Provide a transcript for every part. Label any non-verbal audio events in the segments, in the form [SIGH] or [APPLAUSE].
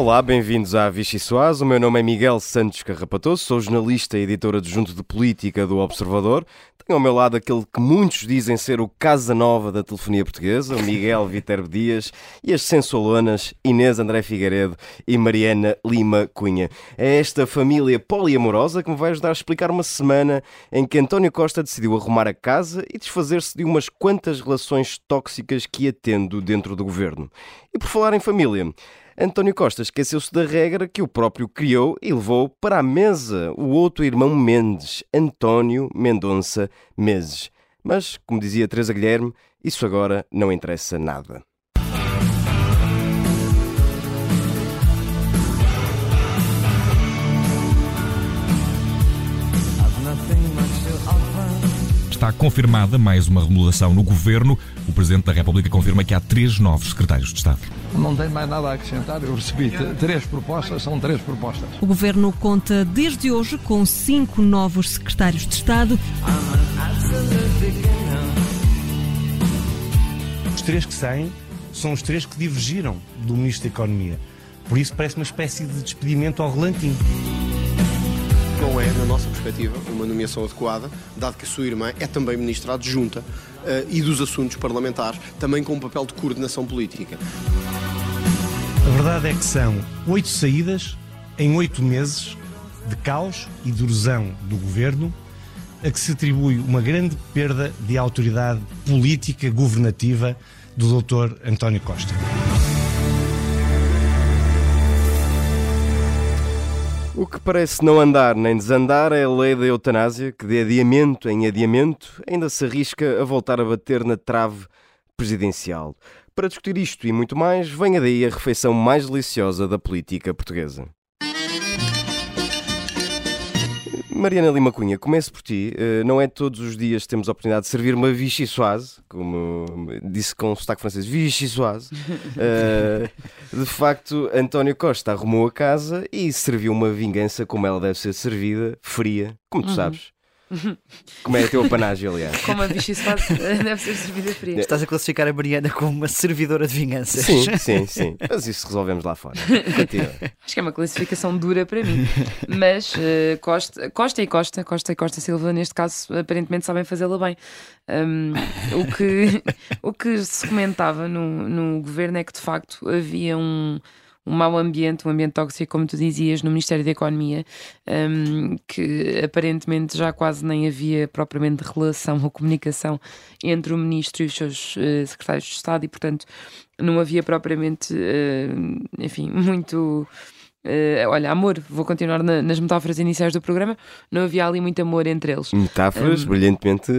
Olá, bem-vindos à Vichy Soaz. O meu nome é Miguel Santos Carrapatoso, sou jornalista e editor adjunto de política do Observador. Tenho ao meu lado aquele que muitos dizem ser o Casa Nova da telefonia portuguesa, o Miguel [LAUGHS] Viterbo Dias, e as sensualonas Inês André Figueiredo e Mariana Lima Cunha. É esta família poliamorosa que me vai ajudar a explicar uma semana em que António Costa decidiu arrumar a casa e desfazer-se de umas quantas relações tóxicas que ia tendo dentro do governo. E por falar em família, António Costa esqueceu-se da regra que o próprio criou e levou para a mesa o outro irmão Mendes, António Mendonça Meses. Mas, como dizia Teresa Guilherme, isso agora não interessa nada. Está confirmada mais uma remodelação no governo. O Presidente da República confirma que há três novos secretários de Estado. Não tenho mais nada a acrescentar. Eu recebi três propostas, são três propostas. O governo conta desde hoje com cinco novos secretários de Estado. Os três que saem são os três que divergiram do Ministro da Economia. Por isso parece uma espécie de despedimento ao relantinho não é, na nossa perspectiva, uma nomeação adequada, dado que a sua irmã é também ministra adjunta e dos assuntos parlamentares, também com um papel de coordenação política. A verdade é que são oito saídas em oito meses de caos e de erosão do governo, a que se atribui uma grande perda de autoridade política governativa do Dr. António Costa. O que parece não andar nem desandar é a lei da eutanásia, que de adiamento em adiamento ainda se arrisca a voltar a bater na trave presidencial. Para discutir isto e muito mais, venha daí a refeição mais deliciosa da política portuguesa. Mariana Lima Cunha, começo por ti. Uh, não é todos os dias que temos a oportunidade de servir uma vichyssoise, como disse com o sotaque francês, vichyssoise. [LAUGHS] Uh, de facto, António Costa arrumou a casa e serviu uma vingança como ela deve ser servida, fria, como tu uhum. sabes. [LAUGHS] Como é a teu apanágio, aliás? Como a bicho isso faz, [LAUGHS] deve ser servida fria. Estás a classificar a Mariana como uma servidora de vingança. Sim, [LAUGHS] sim, sim. Mas isso resolvemos lá fora. Continua. Acho que é uma classificação dura para mim. Mas uh, Costa, Costa e Costa, Costa e Costa Silva, neste caso, aparentemente sabem fazê-la bem. Um, o, que, o que se comentava no, no governo é que de facto havia um um mau ambiente, um ambiente tóxico, como tu dizias, no Ministério da Economia, um, que aparentemente já quase nem havia propriamente relação ou comunicação entre o Ministro e os seus uh, secretários de Estado e, portanto, não havia propriamente, uh, enfim, muito. Uh, olha, amor, vou continuar na, nas metáforas iniciais do programa. Não havia ali muito amor entre eles. Metáforas um, brilhantemente.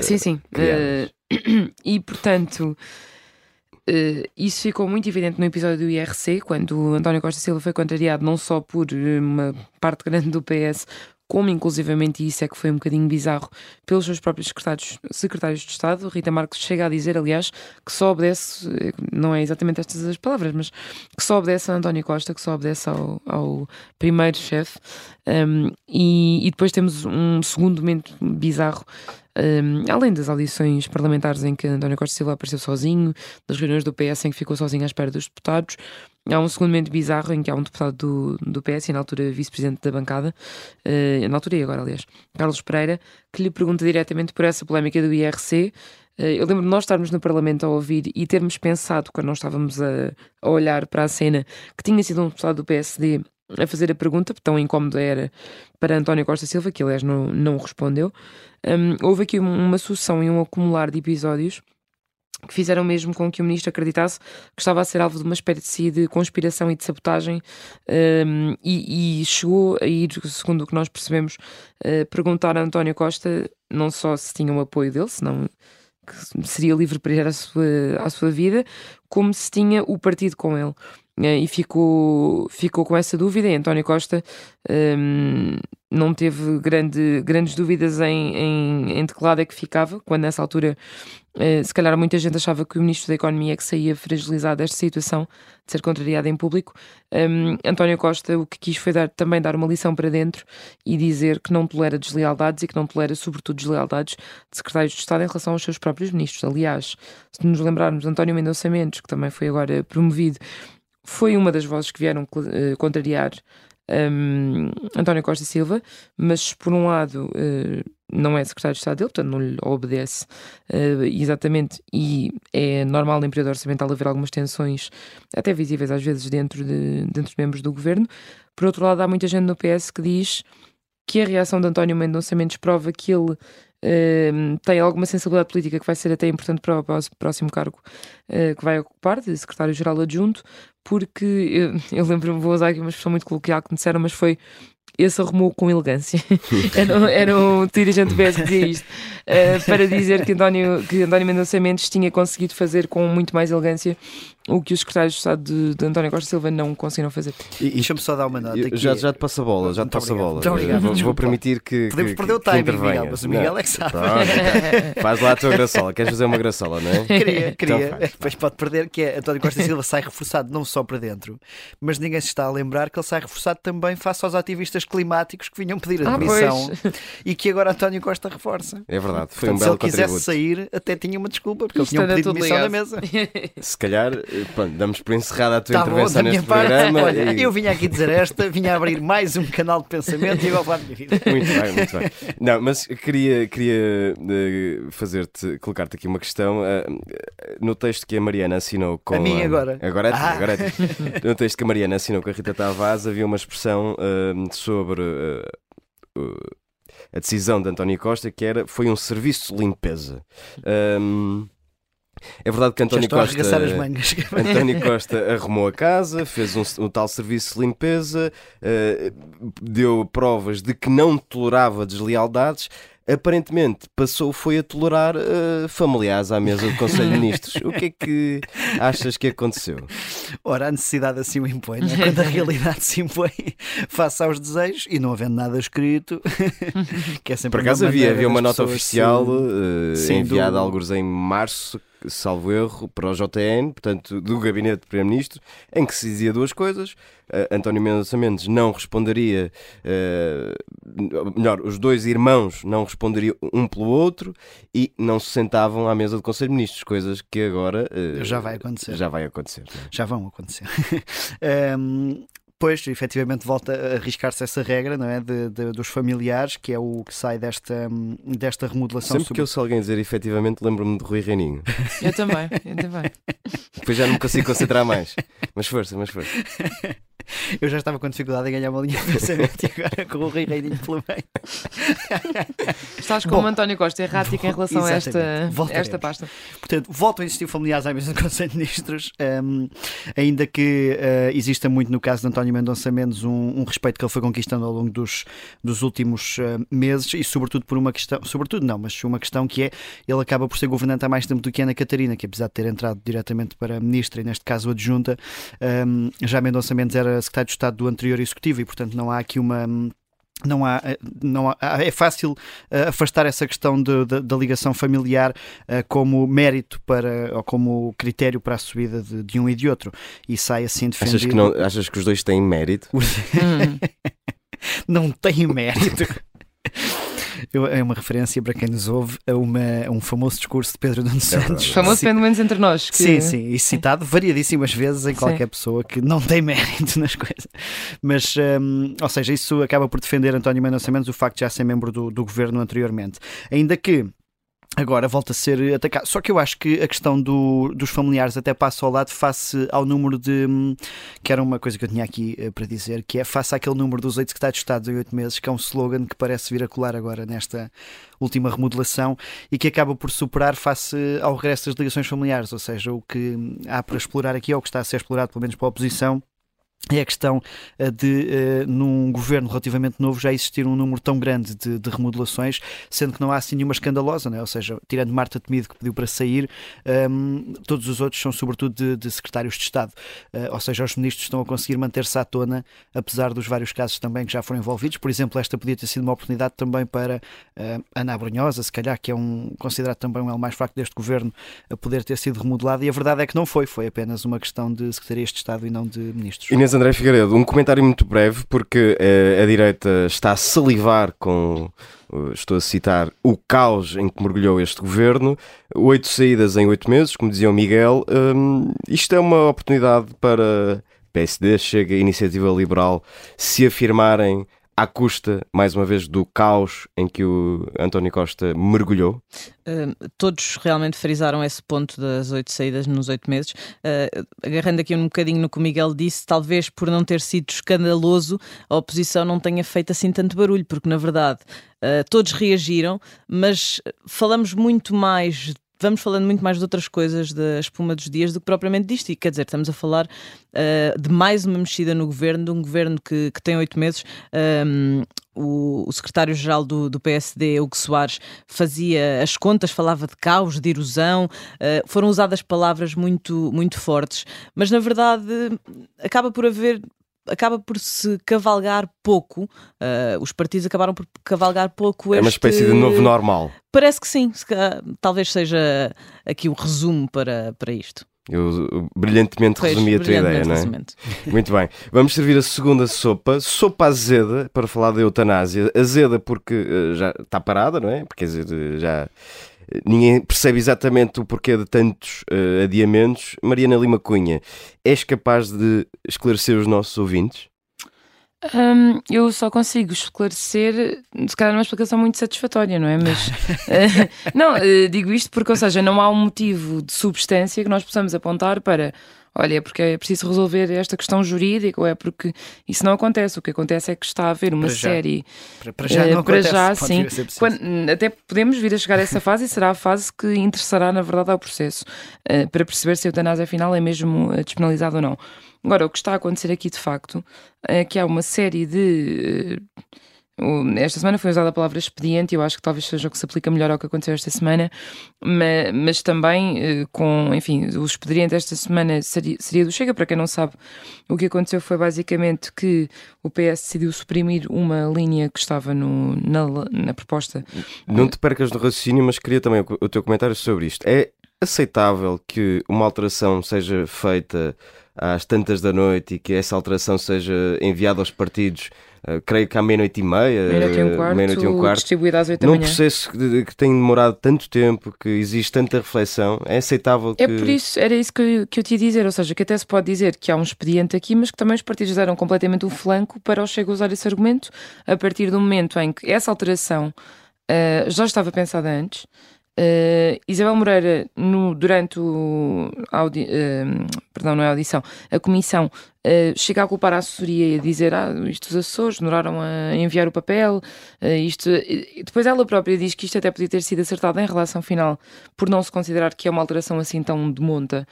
sim, sim. [CLEARS THROAT] e portanto, Uh, isso ficou muito evidente no episódio do IRC, quando António Costa Silva foi contrariado não só por eh, uma parte grande do PS, como inclusivamente isso é que foi um bocadinho bizarro, pelos seus próprios secretários, secretários de Estado. Rita Marques chega a dizer, aliás, que só obedece, eh, não é exatamente estas as palavras, mas que só obedece a António Costa, que só obedece ao, ao primeiro chefe. Um, e, e, depois temos um segundo momento bizarro um, além das audições parlamentares em que António Costa Silva apareceu sozinho, das reuniões do PS em que ficou sozinho à espera dos deputados, há um segundo momento bizarro em que há um deputado do, do PS, e na altura vice-presidente da bancada, uh, na altura e agora, aliás, Carlos Pereira, que lhe pergunta diretamente por essa polémica do IRC. Uh, eu lembro de nós estarmos no Parlamento a ouvir e termos pensado, quando nós estávamos a, a olhar para a cena, que tinha sido um deputado do PSD a fazer a pergunta, tão incómoda era para António Costa Silva, que aliás não, não respondeu. Um, houve aqui uma sucessão e um acumular de episódios que fizeram mesmo com que o ministro acreditasse que estava a ser alvo de uma espécie de conspiração e de sabotagem um, e, e, chegou a ir, segundo o que nós percebemos, uh, perguntar a António Costa não só se tinha o apoio dele, senão que seria livre para ir à sua, à sua vida, como se tinha o partido com ele. Eh, e ficou, ficou com essa dúvida. E António Costa um, não teve grande, grandes dúvidas em, em, em de é que ficava, quando nessa altura, uh, se calhar muita gente achava que o Ministro da Economia é que saía fragilizado desta situação de ser contrariado em público. Um, António Costa o que quis foi dar, também dar uma lição para dentro e dizer que não tolera deslealdades e que não tolera, sobretudo, deslealdades de secretários de Estado em relação aos seus próprios ministros. Aliás, se nos lembrarmos António Mendonça Mendes, que também foi agora promovido foi uma das vozes que vieram uh, contrariar um, António Costa Silva, mas por um lado uh, não é secretário de Estado dele, portanto não lhe obedece uh, exatamente, e é normal em período orçamental haver algumas tensões, até visíveis às vezes, dentro de, dentro de membros do governo. Por outro lado, há muita gente no PS que diz que a reação de António Mendonça Mendes prova que ele uh, tem alguma sensibilidade política que vai ser até importante para o próximo cargo uh, que vai ocupar, de secretário-geral adjunto, porque eu, eu lembro-me, vou usar aqui uma expressão muito coloquial que me disseram, mas foi esse arrumou com elegância. [LAUGHS] era, era um dirigente PS que dizia isto, uh, para dizer que António, que António Mendonça Mendes tinha conseguido fazer com muito mais elegância o que os secretários de Estado de, de António Costa Silva não conseguiram fazer. E, deixa-me só dar uma nota aqui. Já, já te passa a bola, já te passa a bola. Muito obrigado. Vou, vou permitir que. Podemos que, perder o timing, Miguel, mas o Miguel não. é que sabe. Pronto, faz lá a tua graçola. Queres fazer uma graçola, não é? Queria, [LAUGHS] queria. Então Depois pode perder, que é António Costa Silva sai reforçado não só para dentro, mas ninguém se está a lembrar que ele sai reforçado também face aos ativistas climáticos que vinham pedir a demissão ah, e que agora António Costa reforça. É verdade, foi Portanto, um belo Se ele quisesse sair, até tinha uma desculpa, porque Isto ele tinha pedido demissão na mesa. Se calhar, pronto, damos por encerrada a tua tá intervenção bom, neste programa. Olha, e... eu vinha aqui dizer esta, vinha abrir mais um canal de pensamento e agora para a minha vida. Muito bem, muito bem. Não, mas queria, queria uh, fazer-te, colocar-te aqui uma questão. Uh, no texto que a Mariana assinou com. A minha agora. Agora é, ah. agora é No texto que a Mariana assinou com a Rita Tavares havia uma expressão uh, sobre a decisão de António Costa que era foi um serviço de limpeza. Um, é verdade que António Costa, [LAUGHS] António Costa arrumou a casa, fez um, um tal serviço de limpeza, uh, deu provas de que não tolerava deslealdades. Aparentemente passou foi a tolerar uh, familiares à mesa do Conselho de Ministros. O que é que [LAUGHS] achas que aconteceu? Ora, a necessidade assim o impõe, né? quando a [LAUGHS] realidade se impõe face aos desejos e não havendo nada escrito, que é sempre Por acaso havia, havia uma nota oficial uh, enviada do... alguns em março salvo erro, para o JN, portanto, do Gabinete do Primeiro-Ministro, em que se dizia duas coisas. Uh, António Mendonça Mendes não responderia, uh, melhor, os dois irmãos não responderiam um pelo outro e não se sentavam à mesa do Conselho de Ministros, coisas que agora uh, já vai acontecer. Já vai acontecer. É? Já vão acontecer. um, [LAUGHS] depois, efetivamente, volta a arriscar-se essa regra não é? De, de, dos familiares, que é o que sai desta, desta remodelação. Sempre sobre... que eu sou alguém dizer efetivamente, lembro-me de Rui Reininho. Eu também, eu também. Depois já não me consigo concentrar mais. Mas força, mas força. Eu já estava com dificuldade em ganhar uma linha de pensamento e agora com o Rui Reininho pelo meio. Estás como Bom, António Costa, errático em relação a esta, esta pasta. Portanto, voltam a existir familiares à mesa do Conselho de Ministros, um, ainda que uh, exista muito no caso de António Mendonça Mendes um, um, respeito que ele foi conquistando ao longo dos, dos últimos uh, meses e sobretudo por uma questão, sobretudo não, mas uma questão que é, ele acaba por ser governante há mais tempo do que Ana Catarina, que apesar de ter entrado diretamente para ministra e neste caso adjunta, um, já Mendonça Mendes era secretário de Estado do anterior executivo e portanto não há aqui uma não há, não há, é fácil uh, afastar essa questão da ligação familiar uh, como mérito para ou como critério para a subida de, de, um e de outro e sai assim defendido. Achas que, não, achas que os dois têm mérito? [LAUGHS] não têm mérito. [LAUGHS] é uma referência para quem nos ouve a, uma, a um famoso discurso de Pedro Nuno é Santos. É famoso, pelo menos entre nós. Que... Sim, sim, e citado variadíssimas vezes em qualquer sim. pessoa que não tem [LAUGHS] mérito nas coisas. Mas, um, ou seja, isso acaba por defender António Mendonça Mendes o facto de já ser membro do, do governo anteriormente. Ainda que Agora volta a ser atacado. Só que eu acho que a questão do, dos familiares até passa ao lado face ao número de. que era uma coisa que eu tinha aqui uh, para dizer, que é face àquele número dos oito secretários de Estado em oito meses, que é um slogan que parece vir a colar agora nesta última remodelação e que acaba por superar face ao regresso das ligações familiares. Ou seja, o que há para explorar aqui, ou o que está a ser explorado, pelo menos para a oposição, é a questão eh, de, uh, num governo relativamente novo, já existir um número tão grande de, de, remodelações, sendo que não há assim nenhuma escandalosa, né? ou seja, tirando Marta Temido que pediu para sair, um, ehm, todos os outros são sobretudo de, de secretários de Estado. Uh, ou seja, os ministros estão a conseguir manter-se à tona, apesar dos vários casos também que já foram envolvidos. Por exemplo, esta podia ter sido uma oportunidade também para uh, Ana Abrunhosa, se calhar, que é um considerado também um elo mais fraco deste governo, a poder ter sido remodelado, e a verdade é que não foi, foi apenas uma questão de secretarias de Estado e não de ministros. Inês André Figueiredo, um comentário muito breve, porque uh, a direita está a salivar com, uh, estou a citar, o caos em que mergulhou este governo, oito saídas em oito meses, como dizia o Miguel. Um, isto é uma oportunidade para PSD, Chega, Iniciativa Liberal, se afirmarem à custa, mais uma vez, do caos em que o António Costa mergulhou? Uh, todos realmente frisaram esse ponto das oito saídas nos oito meses. Uh, agarrando aqui um bocadinho no que o Miguel disse, talvez por não ter sido escandaloso, a oposição não tenha feito assim tanto barulho, porque na verdade uh, todos reagiram, mas falamos muito mais vamos falando muito mais de outras coisas da espuma dos dias do que propriamente disto. E quer dizer, estamos a falar uh, de mais uma mexida no governo, de um governo que, que tem oito meses. Um, o, o secretário-geral do, do, PSD, Hugo Soares, fazia as contas, falava de caos, de erosão, uh, foram usadas palavras muito, muito fortes, mas na verdade acaba por haver acaba por se cavalgar pouco. Uh, os partidos acabaram por cavalgar pouco. É uma espécie de novo normal. Parece que sim. Talvez seja aqui o resumo para, para isto. Eu brilhantemente pois, resumi a tua ideia, não é? [LAUGHS] Muito bem. Vamos servir a segunda sopa, sopa azeda, para falar da eutanásia. Azeda porque uh, já está parada, não é? Porque já ninguém percebe exatamente o porquê de tantos uh, adiamentos. Mariana Lima Cunha, és capaz de esclarecer os nossos ouvintes? Um, eu só consigo esclarecer, se calhar numa explicação muito satisfatória, não é? Mas uh, [LAUGHS] não, uh, digo isto porque, ou seja, não há um motivo de substância que nós possamos apontar para olha, é porque é preciso resolver esta questão jurídica ou é porque isso não acontece. O que acontece é que está a haver uma para série. Para, para já, não para acontece, já sim. Quando, até podemos vir a chegar a essa fase e será a fase que interessará, na verdade, ao processo uh, para perceber se a eutanásia afinal é mesmo uh, despenalizada ou não. Agora, o que está a acontecer aqui de facto é que há uma série de. Uh, esta semana foi usada a palavra expediente, e eu acho que talvez seja o que se aplica melhor ao que aconteceu esta semana, mas, mas também eh, com, enfim, o expediente esta semana seria, seria, do Chega. Para quem não sabe, o que aconteceu foi basicamente que o PS decidiu suprimir uma linha que estava no, na, na proposta. Não te percas no raciocínio, mas queria também o, o teu comentário sobre isto. É aceitável que uma alteração seja feita às tantas da noite e que essa alteração seja enviada aos partidos Uh, creio que à meia-noite e meia, meia-noite e um quarto, meia e um quarto. distribuída às 8 num processo que, que, tem demorado tanto tempo, que existe tanta reflexão, é aceitável é que... É por isso, era isso que, que eu te ia dizer, ou seja, que até se pode dizer que há um expediente aqui, mas que também os partidos deram completamente o flanco para o Chega usar esse argumento, a partir do momento em que essa alteração uh, já estava pensada antes, Uh, Isabel Moreira, no, durante o audi, uh, perdão, não é audição, a comissão uh, chega a culpar a assessoria e a dizer ah, isto os assessores demoraram a enviar o papel, isto depois ela própria diz que isto até podia ter sido acertado em relação final por não se considerar que é uma alteração assim tão de monta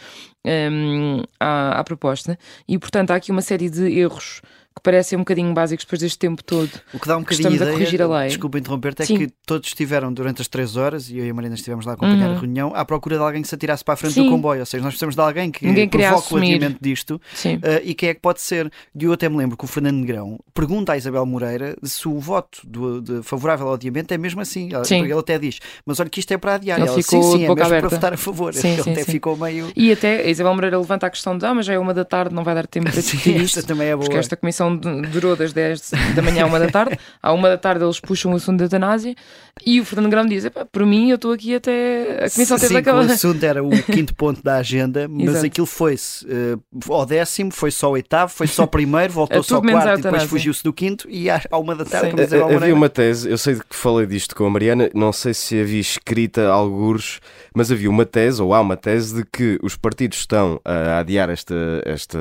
um, à, à proposta e portanto há aqui uma série de erros que parecem um bocadinho básicos depois deste tempo todo. O que dá um bocadinho ideia, a corrigir a lei. Desculpa interromper-te, é Sim. que todos estiveram durante as três horas, e eu e a Marina estivemos lá a acompanhar uhum. a reunião, à procura de alguém que se atirasse para a frente Sim. do comboio. Ou seja, nós precisamos de alguém que Ninguém provoque o adiamento disto. Uh, e quem é que pode ser? E eu até me lembro que o Fernando Negrão pergunta à Isabel Moreira se o voto do, de favorável ao adiamento é mesmo assim. Sim. Ele até diz, mas olha que isto é para adiar. Ele ela, sim, sim, é mesmo aberta. para votar a favor. Sim, [LAUGHS] ele sim, até ficou meio. E até a Isabel Moreira levanta a questão de, ah, mas já é uma da tarde, não vai dar tempo para [LAUGHS] discutir isto. também é boa. Porque esta comissão durou das 10 da manhã à 1 da tarde. À 1 da tarde eles puxam o assunto da eutanásia e o Fernando Grão diz: por mim, eu estou aqui até a comissão teve acabar. O assunto era o quinto ponto da agenda, [LAUGHS] mas aquilo foi-se uh, ao décimo, foi só o oitavo, foi só o primeiro, voltou só ao quarto e depois fugiu-se do quinto e à, à uma da tarde. Havia uma tese, eu sei que falei disto com a Mariana, não sei se havia escrita alguns, mas havia uma tese, ou há uma tese, de que os partidos estão a adiar esta, esta,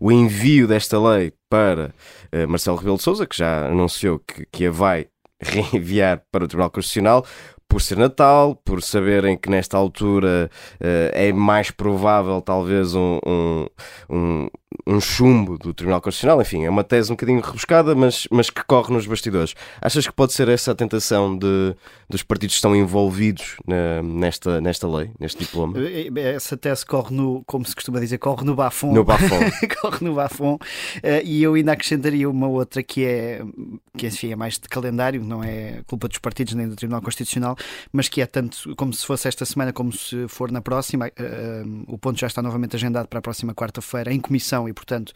o envio desta lei para uh, Marcelo Rebelo de Sousa, que já anunciou que, que a vai [LAUGHS] reenviar para o Tribunal Constitucional, por ser Natal, por saberem que nesta altura uh, é mais provável talvez um, um, um, um, chumbo do Tribunal Constitucional. Enfim, é uma tese um bocadinho rebuscada, mas, mas que corre nos bastidores. Achas que pode ser essa a tentação de, dos partidos que estão envolvidos na, nesta, nesta lei, neste diploma? Eh, eh, essa tese corre no, como se costuma dizer, corre no bafon. No bafon. [LAUGHS] corre no bafon. Uh, e eu ainda acrescentaria uma outra que é, que enfim, é mais de calendário, não é culpa dos partidos nem do Tribunal Constitucional, mas que é tanto como se fosse esta semana como se for na próxima. Uh, o ponto já está novamente agendado para a próxima quarta-feira em comissão e, portanto,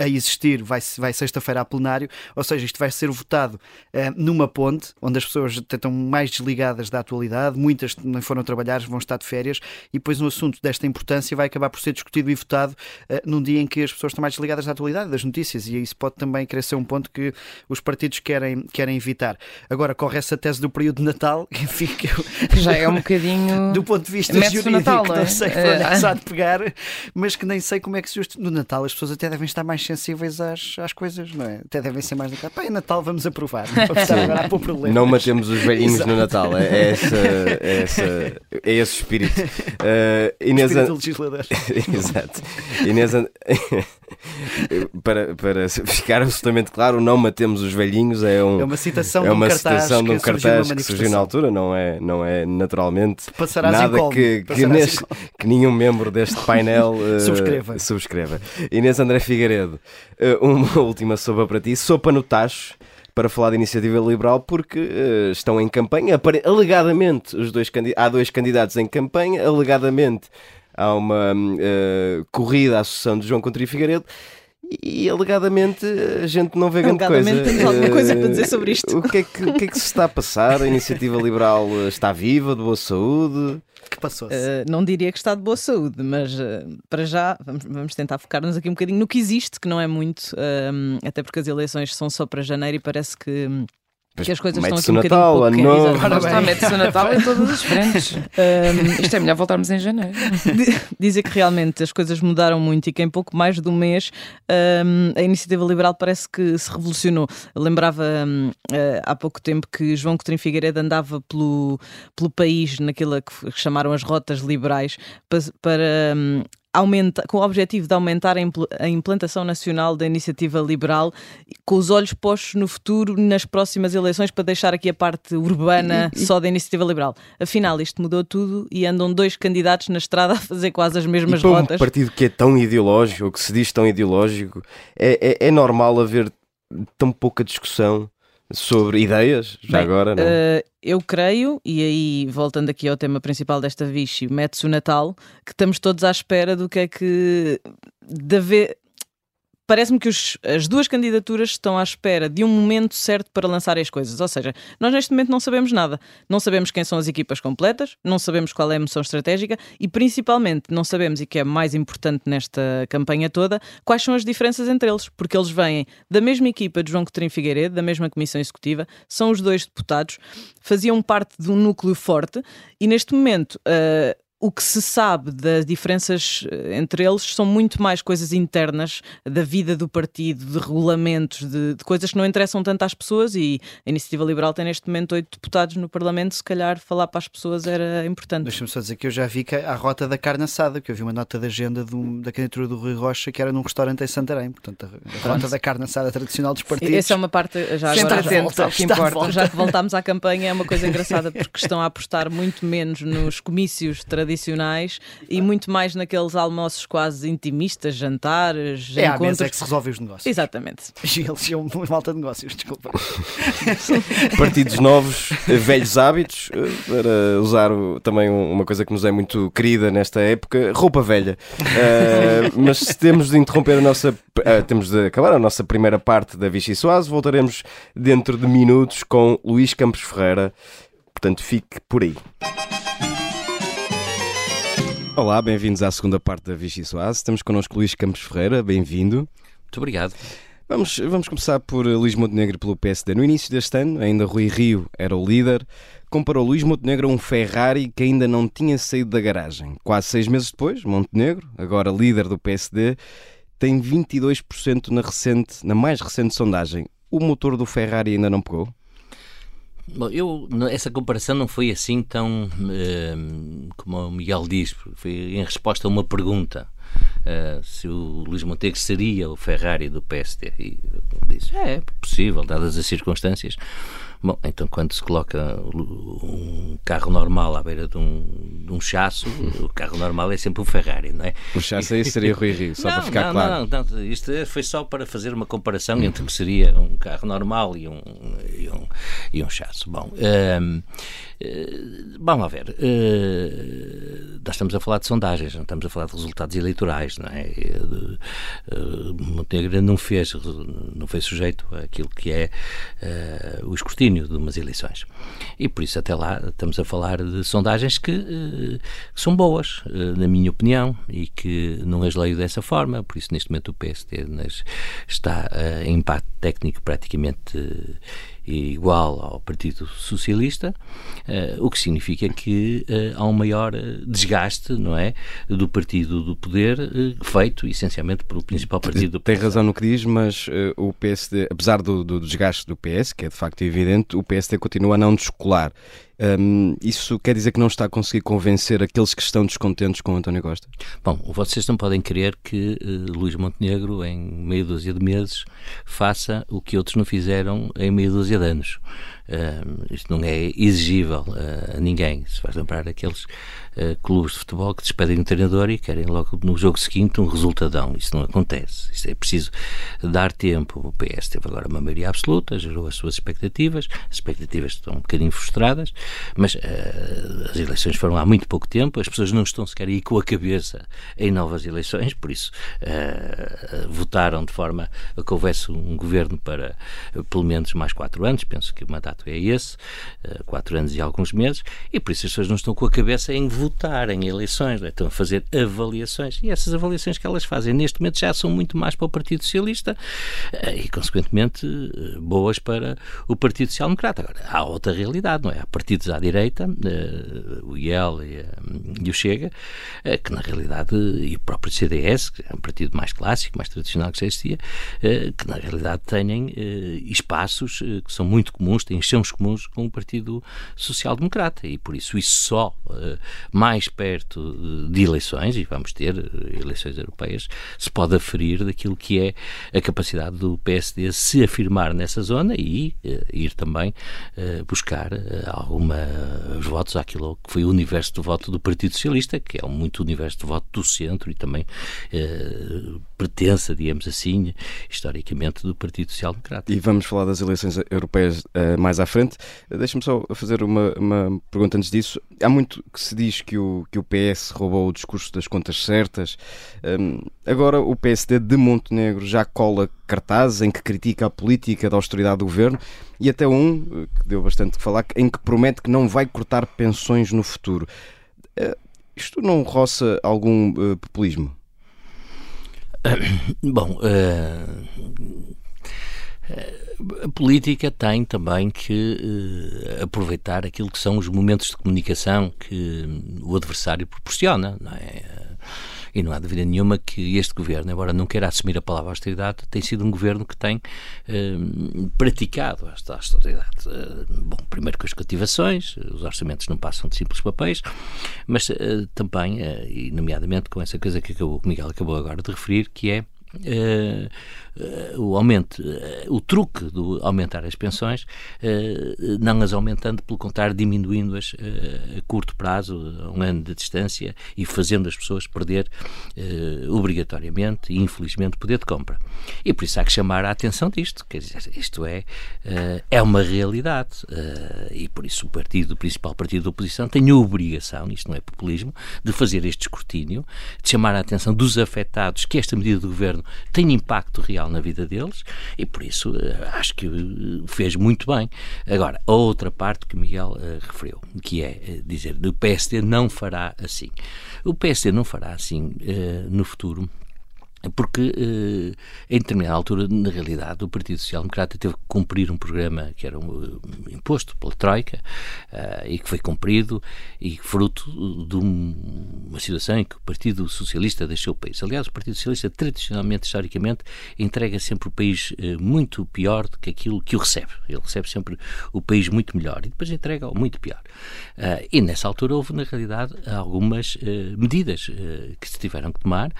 a existir vai, vai sexta-feira a plenário, ou seja, isto vai ser votado uh, numa ponte, onde as pessoas estão mais desligadas da atualidade, muitas não foram trabalhar, vão estar de férias, e depois um assunto desta importância vai acabar por ser discutido e votado uh, num dia em que as pessoas estão mais desligadas da atualidade, das notícias, e isso pode também querer ser um ponto que os partidos querem, querem evitar. Agora, corre essa tese do período de Natal, enfim, que eu... já é um bocadinho. Do ponto de vista jurídico, Natal, não, é? sei [LAUGHS] para onde é de pegar, mas que nem sei como é que se justifica. No Natal as pessoas até devem estar mais sensíveis às, às coisas, não é? Até devem ser mais daquela. Pá, é Natal, vamos aprovar. [LAUGHS] Não. Não matemos os velhinhos Exato. no Natal, é, é, essa, é, essa, é esse espírito. Uh, [LAUGHS] Inês espírito legislador. [LAUGHS] Exato. Inês, para, para ficar absolutamente claro, não matemos os velhinhos é, um, é uma citação é uma de um citação de um cartaz que surgiu na altura, não é, não é naturalmente Passarás nada que, que, neste, que, nenhum membro deste painel uh, subscreva. subscreva. Inês André Figueiredo, uh, uma [LAUGHS] última sopa para ti, sopa no tacho para falar de iniciativa liberal porque uh, estão em campanha. Alegadamente, os dois há dois candidatos em campanha, alegadamente há uma uh, corrida à sucessão de João Coutinho Figueiredo e alegadamente a gente não vê grande coisa. temos alguma coisa para dizer sobre isto. O que, é que, o que é que se está a passar? A iniciativa liberal está viva, de boa saúde? que passou-se? Uh, não diria que está de boa saúde, mas uh, para já vamos, vamos tentar focar-nos aqui um bocadinho no que existe, que não é muito, uh, até porque as eleições são só para janeiro e parece que. Que as coisas estão aqui um Natal, bocadinho pouco. Agora está, mete-se o Natal em todas as frentes. [LAUGHS] Um, isto é melhor voltarmos em janeiro. Dizem que realmente as coisas mudaram muito e que em pouco mais de um mês um, a iniciativa liberal parece que se revolucionou. Eu lembrava um, uh, há pouco tempo que João Coutinho Figueiredo andava pelo, pelo país naquilo que chamaram as rotas liberais para, para aumenta, com o objetivo de aumentar a implantação nacional da iniciativa liberal, com os olhos postos no futuro, nas próximas eleições, para deixar aqui a parte urbana [LAUGHS] só da iniciativa liberal. Afinal, isto mudou tudo e andam dois candidatos na estrada [LAUGHS] a fazer quase as mesmas rotas. Um partido que é tão ideológico, ou que se diz tão ideológico, é, é, é normal haver tão pouca discussão sobre ideias, já Bem, agora, não? Uh, eu creio, e aí voltando aqui ao tema principal desta Vichy, mete-se o Natal, que estamos todos à espera do que é que. De haver, parece-me que os, as duas candidaturas estão à espera de um momento certo para lançar as coisas. Ou seja, nós neste momento não sabemos nada. Não sabemos quem são as equipas completas, não sabemos qual é a moção estratégica e, principalmente, não sabemos, e que é mais importante nesta campanha toda, quais são as diferenças entre eles. Porque eles vêm da mesma equipa de João Coutinho Figueiredo, da mesma comissão executiva, são os dois deputados, faziam parte de um núcleo forte e, neste momento, uh, o que se sabe das diferenças eh, entre eles são muito mais coisas internas da vida do partido, de regulamentos, de, de, coisas que não interessam tanto às pessoas. E a Iniciativa Liberal tem neste momento oito deputados no Parlamento. Se calhar falar para as pessoas era importante. Deixa-me só dizer que eu já vi que a rota da carne assada, que eu vi uma nota de agenda um, da candidatura do Rui Rocha que era num restaurante em Santarém. Portanto, a, a rota da carne assada tradicional dos partidos. Essa é uma parte já agora volta, que importa. Já que voltámos à campanha, é uma coisa engraçada porque estão a apostar muito menos nos comícios tradicionais tradicionais e muito mais naqueles almoços quase intimistas, jantares, é encontros. É mesa que se resolve os negócios. Exatamente. [LAUGHS] Eles são uma malta de negócios, desculpa. [LAUGHS] Partidos novos, velhos hábitos, eh, para usar também uma coisa que nos é muito querida nesta época, roupa velha. Uh, [LAUGHS] mas temos de interromper a nossa. Uh, temos de acabar a nossa primeira parte da Vichy Soase. Voltaremos dentro de minutos com Luís Campos Ferreira. Portanto, fique por aí. Olá, bem-vindos à segunda parte da Vichy Soase. Estamos connosco Luís Campos Ferreira, bem-vindo. Muito obrigado. Vamos, vamos começar por Luís Montenegro pelo PSD. No início deste ano, ainda Rui Rio era o líder, comparou Luís Montenegro a um Ferrari que ainda não tinha saído da garagem. Quase seis meses depois, Montenegro, agora líder do PSD, tem 22% na, recente, na mais recente sondagem. O motor do Ferrari ainda não pegou? Bom, eu, essa comparação não foi assim tão, uh, como o Miguel diz, foi em resposta a uma pergunta. Uh, se o Luís Montenegro seria o Ferrari do PSD. E eu disse, é, é possível, dadas as circunstâncias. Bom, então quando se coloca um carro normal à beira de um, de um chasso, o carro normal é sempre um Ferrari, não é? O chasso aí seria Rui Rio, só não, para ficar não, claro. Não, não, isto foi só para fazer uma comparação entre o que seria um carro normal e um, e um, e um chasso. Bom, um, Uh, vamos lá ver. Uh, nós estamos a falar de sondagens, não estamos a falar de resultados eleitorais não é? Montenegro não fez, não foi sujeito àquilo que é o escrutínio de umas eleições. E por isso, até lá, estamos a falar de sondagens que, que são boas, na minha opinião, e que não as leio dessa forma, por isso, neste momento, o PSD está em empate técnico praticamente igual ao Partido Socialista, uh, o que significa que uh, há um maior eh, desgaste, não é, do partido do poder, uh, feito essencialmente pelo principal partido do Tem razão no que diz, mas o PSD, apesar do, do, desgaste do PS, que é de facto evidente, o PSD continua a não descolar. Um, isso quer dizer que não está a conseguir convencer aqueles que estão descontentes com António Costa? Bom, vocês não podem querer que uh, Luís Montenegro, em meia dúzia de meses, faça o que outros não fizeram em meia dúzia de anos. Uh, isto não é exigível uh, a ninguém. Se faz lembrar aqueles uh, clubes de futebol que despedem o treinador e querem logo no jogo seguinte um resultadão. Isso não acontece. É preciso dar tempo. O PS teve agora uma maioria absoluta, gerou as suas expectativas. As expectativas estão um bocadinho frustradas, mas as eleições foram há muito pouco tempo. As pessoas não estão sequer aí com a cabeça em novas eleições, por isso votaram de forma a que houvesse um governo para pelo menos mais quatro anos. Penso que o mandato é esse, uh, quatro anos e alguns meses, e por isso as pessoas não estão com a cabeça em votar em eleições, estão a fazer avaliações. E essas avaliações que elas fazem neste momento já são muito mais para o Partido Socialista uh, e, consequentemente, uh, boas para o Partido Social Democrata. Agora, há outra realidade, não é? Há partidos à direita, o IEL e, o Chega, que na realidade, e o próprio CDS, que é um partido mais clássico, mais tradicional que já existia, que na realidade têm espaços que são muito comuns, têm chãos comuns com o Partido Social Democrata e por isso isso só uh, mais perto de eleições, e vamos ter uh, eleições europeias, se pode aferir daquilo que é a capacidade do PSD se afirmar nessa zona e ir também buscar alguma votos àquilo que foi o universo de voto do Partido Socialista, que é muito universo de voto do centro e também pertença, digamos assim, historicamente do Partido Social Democrata. E vamos falar das eleições europeias mais à frente. Deixa-me só fazer uma, uma, pergunta antes disso. Há muito que se diz que o, que o PS roubou o discurso das contas certas. Um, agora o PSD de Montenegro já cola cartazes em que critica a política da austeridade do governo e até um, que deu bastante que falar, em que promete que não vai cortar pensões no futuro. Uh, isto não roça algum uh, populismo? [COUGHS] Bom, uh, a política tem também que uh, aproveitar aquilo que são os momentos de comunicação que o adversário proporciona, não é? E não há dúvida nenhuma que este governo, embora não queira assumir a palavra austeridade, tem sido um governo que tem uh, praticado esta austeridade. Uh, bom, primeiro com as cativações, os orçamentos não passam de simples papéis, mas uh, também, e nomeadamente com essa coisa que acabou, o Miguel acabou agora de referir, que é uh, o aumento, uh, o truque do aumentar as pensões, não as aumentando, pelo contrário, diminuindo-as a curto prazo, a um ano de distância e fazendo as pessoas perder obrigatoriamente e infelizmente poder de compra. E por isso há que chamar a atenção disto, quer dizer, isto é, é uma realidade e por isso o partido, o principal partido da oposição tem a obrigação, isto não é populismo, de fazer este escrutínio, de chamar a atenção dos afetados que esta medida do governo tem impacto real na vida deles e por isso eh, acho que eh, fez muito bem. Agora, a outra parte que Miguel uh, referiu, que é dizer o PSD não fará assim. O PSD não fará assim uh, no futuro porque eh, em determinada altura, na realidade, o Partido Social Democrata teve que cumprir um programa que era um, imposto pela Troika uh, e que foi cumprido e fruto de um, uma situação em que o Partido Socialista deixou o país. Aliás, o Partido Socialista, tradicionalmente, historicamente, entrega sempre o país uh, muito pior do que aquilo que o recebe. Ele recebe sempre o país muito melhor e depois entrega muito pior. Uh, e nessa altura houve, na realidade, algumas medidas que se tiveram que tomar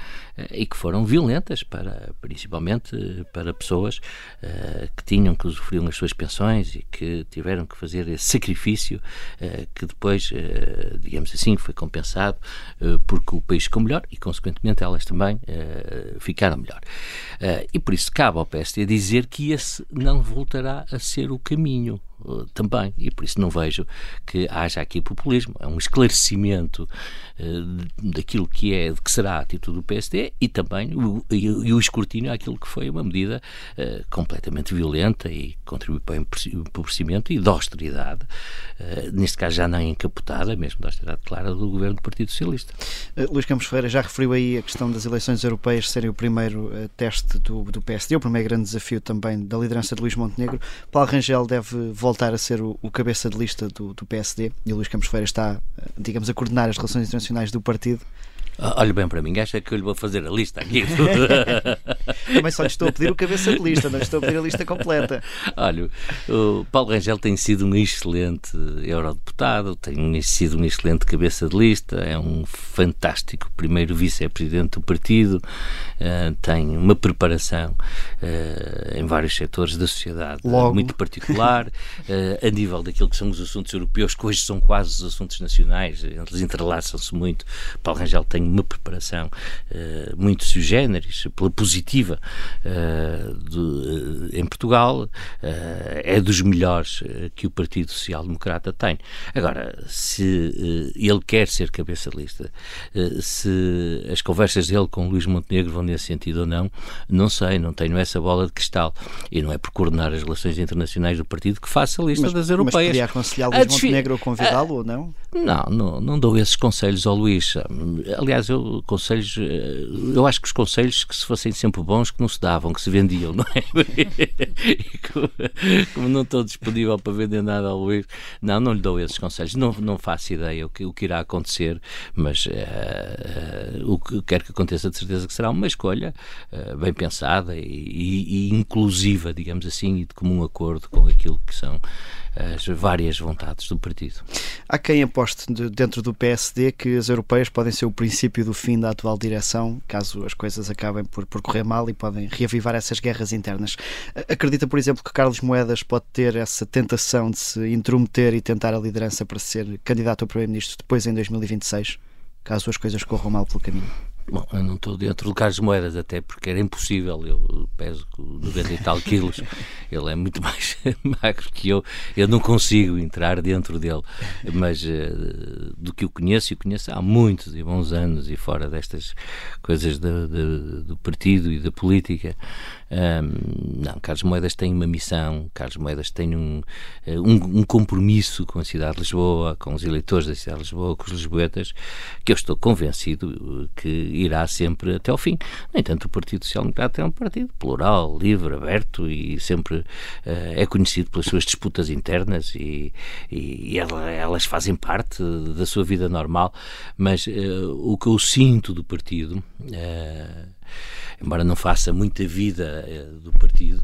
e que foram violentas, para, principalmente para pessoas uh, que tinham, que usufruíam as suas pensões e que tiveram que fazer esse sacrifício uh, que depois, uh, digamos assim, foi compensado porque o país ficou melhor e, consequentemente, elas também ficaram melhor. e por isso cabe ao PSD dizer que esse não voltará a ser o caminho. Uh, também, e por isso não vejo que haja aqui populismo. É um esclarecimento uh, daquilo que é, que será a atitude do PSD e também o, e, o escrutínio àquilo que foi uma medida uh, completamente violenta e contribui para o empobrecimento e de austeridade, neste caso já não encapotada, mesmo da austeridade clara do governo do Partido Socialista. Luís Campos Ferreira já referiu aí a questão das eleições europeias serem o primeiro teste do, do PSD, o primeiro grande desafio também da liderança de Luís Montenegro. Paulo Rangel deve voltar a ser o, o cabeça de lista do, do, PSD e Luís Campos Ferreira está, digamos, a coordenar as relações internacionais do partido. Ah, olha bem para mim, acha que eu lhe vou fazer a lista aqui? [LAUGHS] [LAUGHS] Também só lhe estou a pedir o cabeça de lista, não estou a pedir a lista completa. Olha, o Paulo Rangel tem sido um excelente eurodeputado, tem sido um excelente cabeça de lista, é um fantástico primeiro vice-presidente do partido, uh, tem uma preparação uh, em vários setores da sociedade Logo. muito particular, [LAUGHS] a nível daquilo que são os assuntos europeus, que hoje são quase os assuntos nacionais, eles entrelaçam-se muito. Paulo Rangel tem uma preparação muito sui generis, pela positiva uh, uh, em Portugal, é dos melhores que o Partido Social Democrata tem. Agora, se ele quer ser cabeça de lista, se as conversas dele com Luís Montenegro vão nesse sentido ou não, não sei, não tenho essa bola de cristal. E não é por coordenar as relações internacionais do partido que faça a lista mas, das europeias. Mas poderia aconselhar Luís Montenegro a convidá-lo ou não? Não, não, não dou esses conselhos ao Luís. Aliás, eu conselhos, eh, eu acho que os conselhos que se fossem sempre bons que não se davam, que se vendiam, não é? [LAUGHS] como, como, não estou disponível para vender nada ao Luís, não, não lhe dou esses conselhos. Não, não faço ideia o que, o que irá acontecer, mas uh, o que quer que aconteça, de certeza que será uma escolha uh, bem pensada e, e, e inclusiva, digamos assim, e de comum acordo com aquilo que são as várias vontades do partido. Há quem aposte dentro do PSD que as europeias podem ser o princípio do fim da atual direção, caso as coisas acabem por, por correr mal e podem reavivar essas guerras internas. Acredita, por exemplo, que Carlos Moedas pode ter essa tentação de se intrometer e tentar a liderança para ser candidato a primeiro-ministro depois em 2026, caso as coisas corram mal pelo caminho? Bom, eu não estou dentro do Carlos Moedas, até porque era impossível. Eu peso 90 e tal quilos, [LAUGHS] ele é muito mais [LAUGHS] magro que eu. Eu não consigo entrar dentro dele, mas uh, do que o conheço, e conheço há muitos e bons anos, e fora destas coisas de, do partido e da política. Um, não, Carlos Moedas tem uma missão, Carlos Moedas tem um, eh, um, um, compromisso com a cidade de Lisboa, com os eleitores da cidade de Lisboa, com os lisboetas, que eu estou convencido que irá sempre até ao fim. No entanto, o Partido Social Democrata é um partido plural, livre, aberto e sempre uh, é conhecido pelas suas disputas internas e, e elas fazem parte da sua vida normal, mas uh, o que eu sinto do partido. Uh, embora não faça muita vida do partido,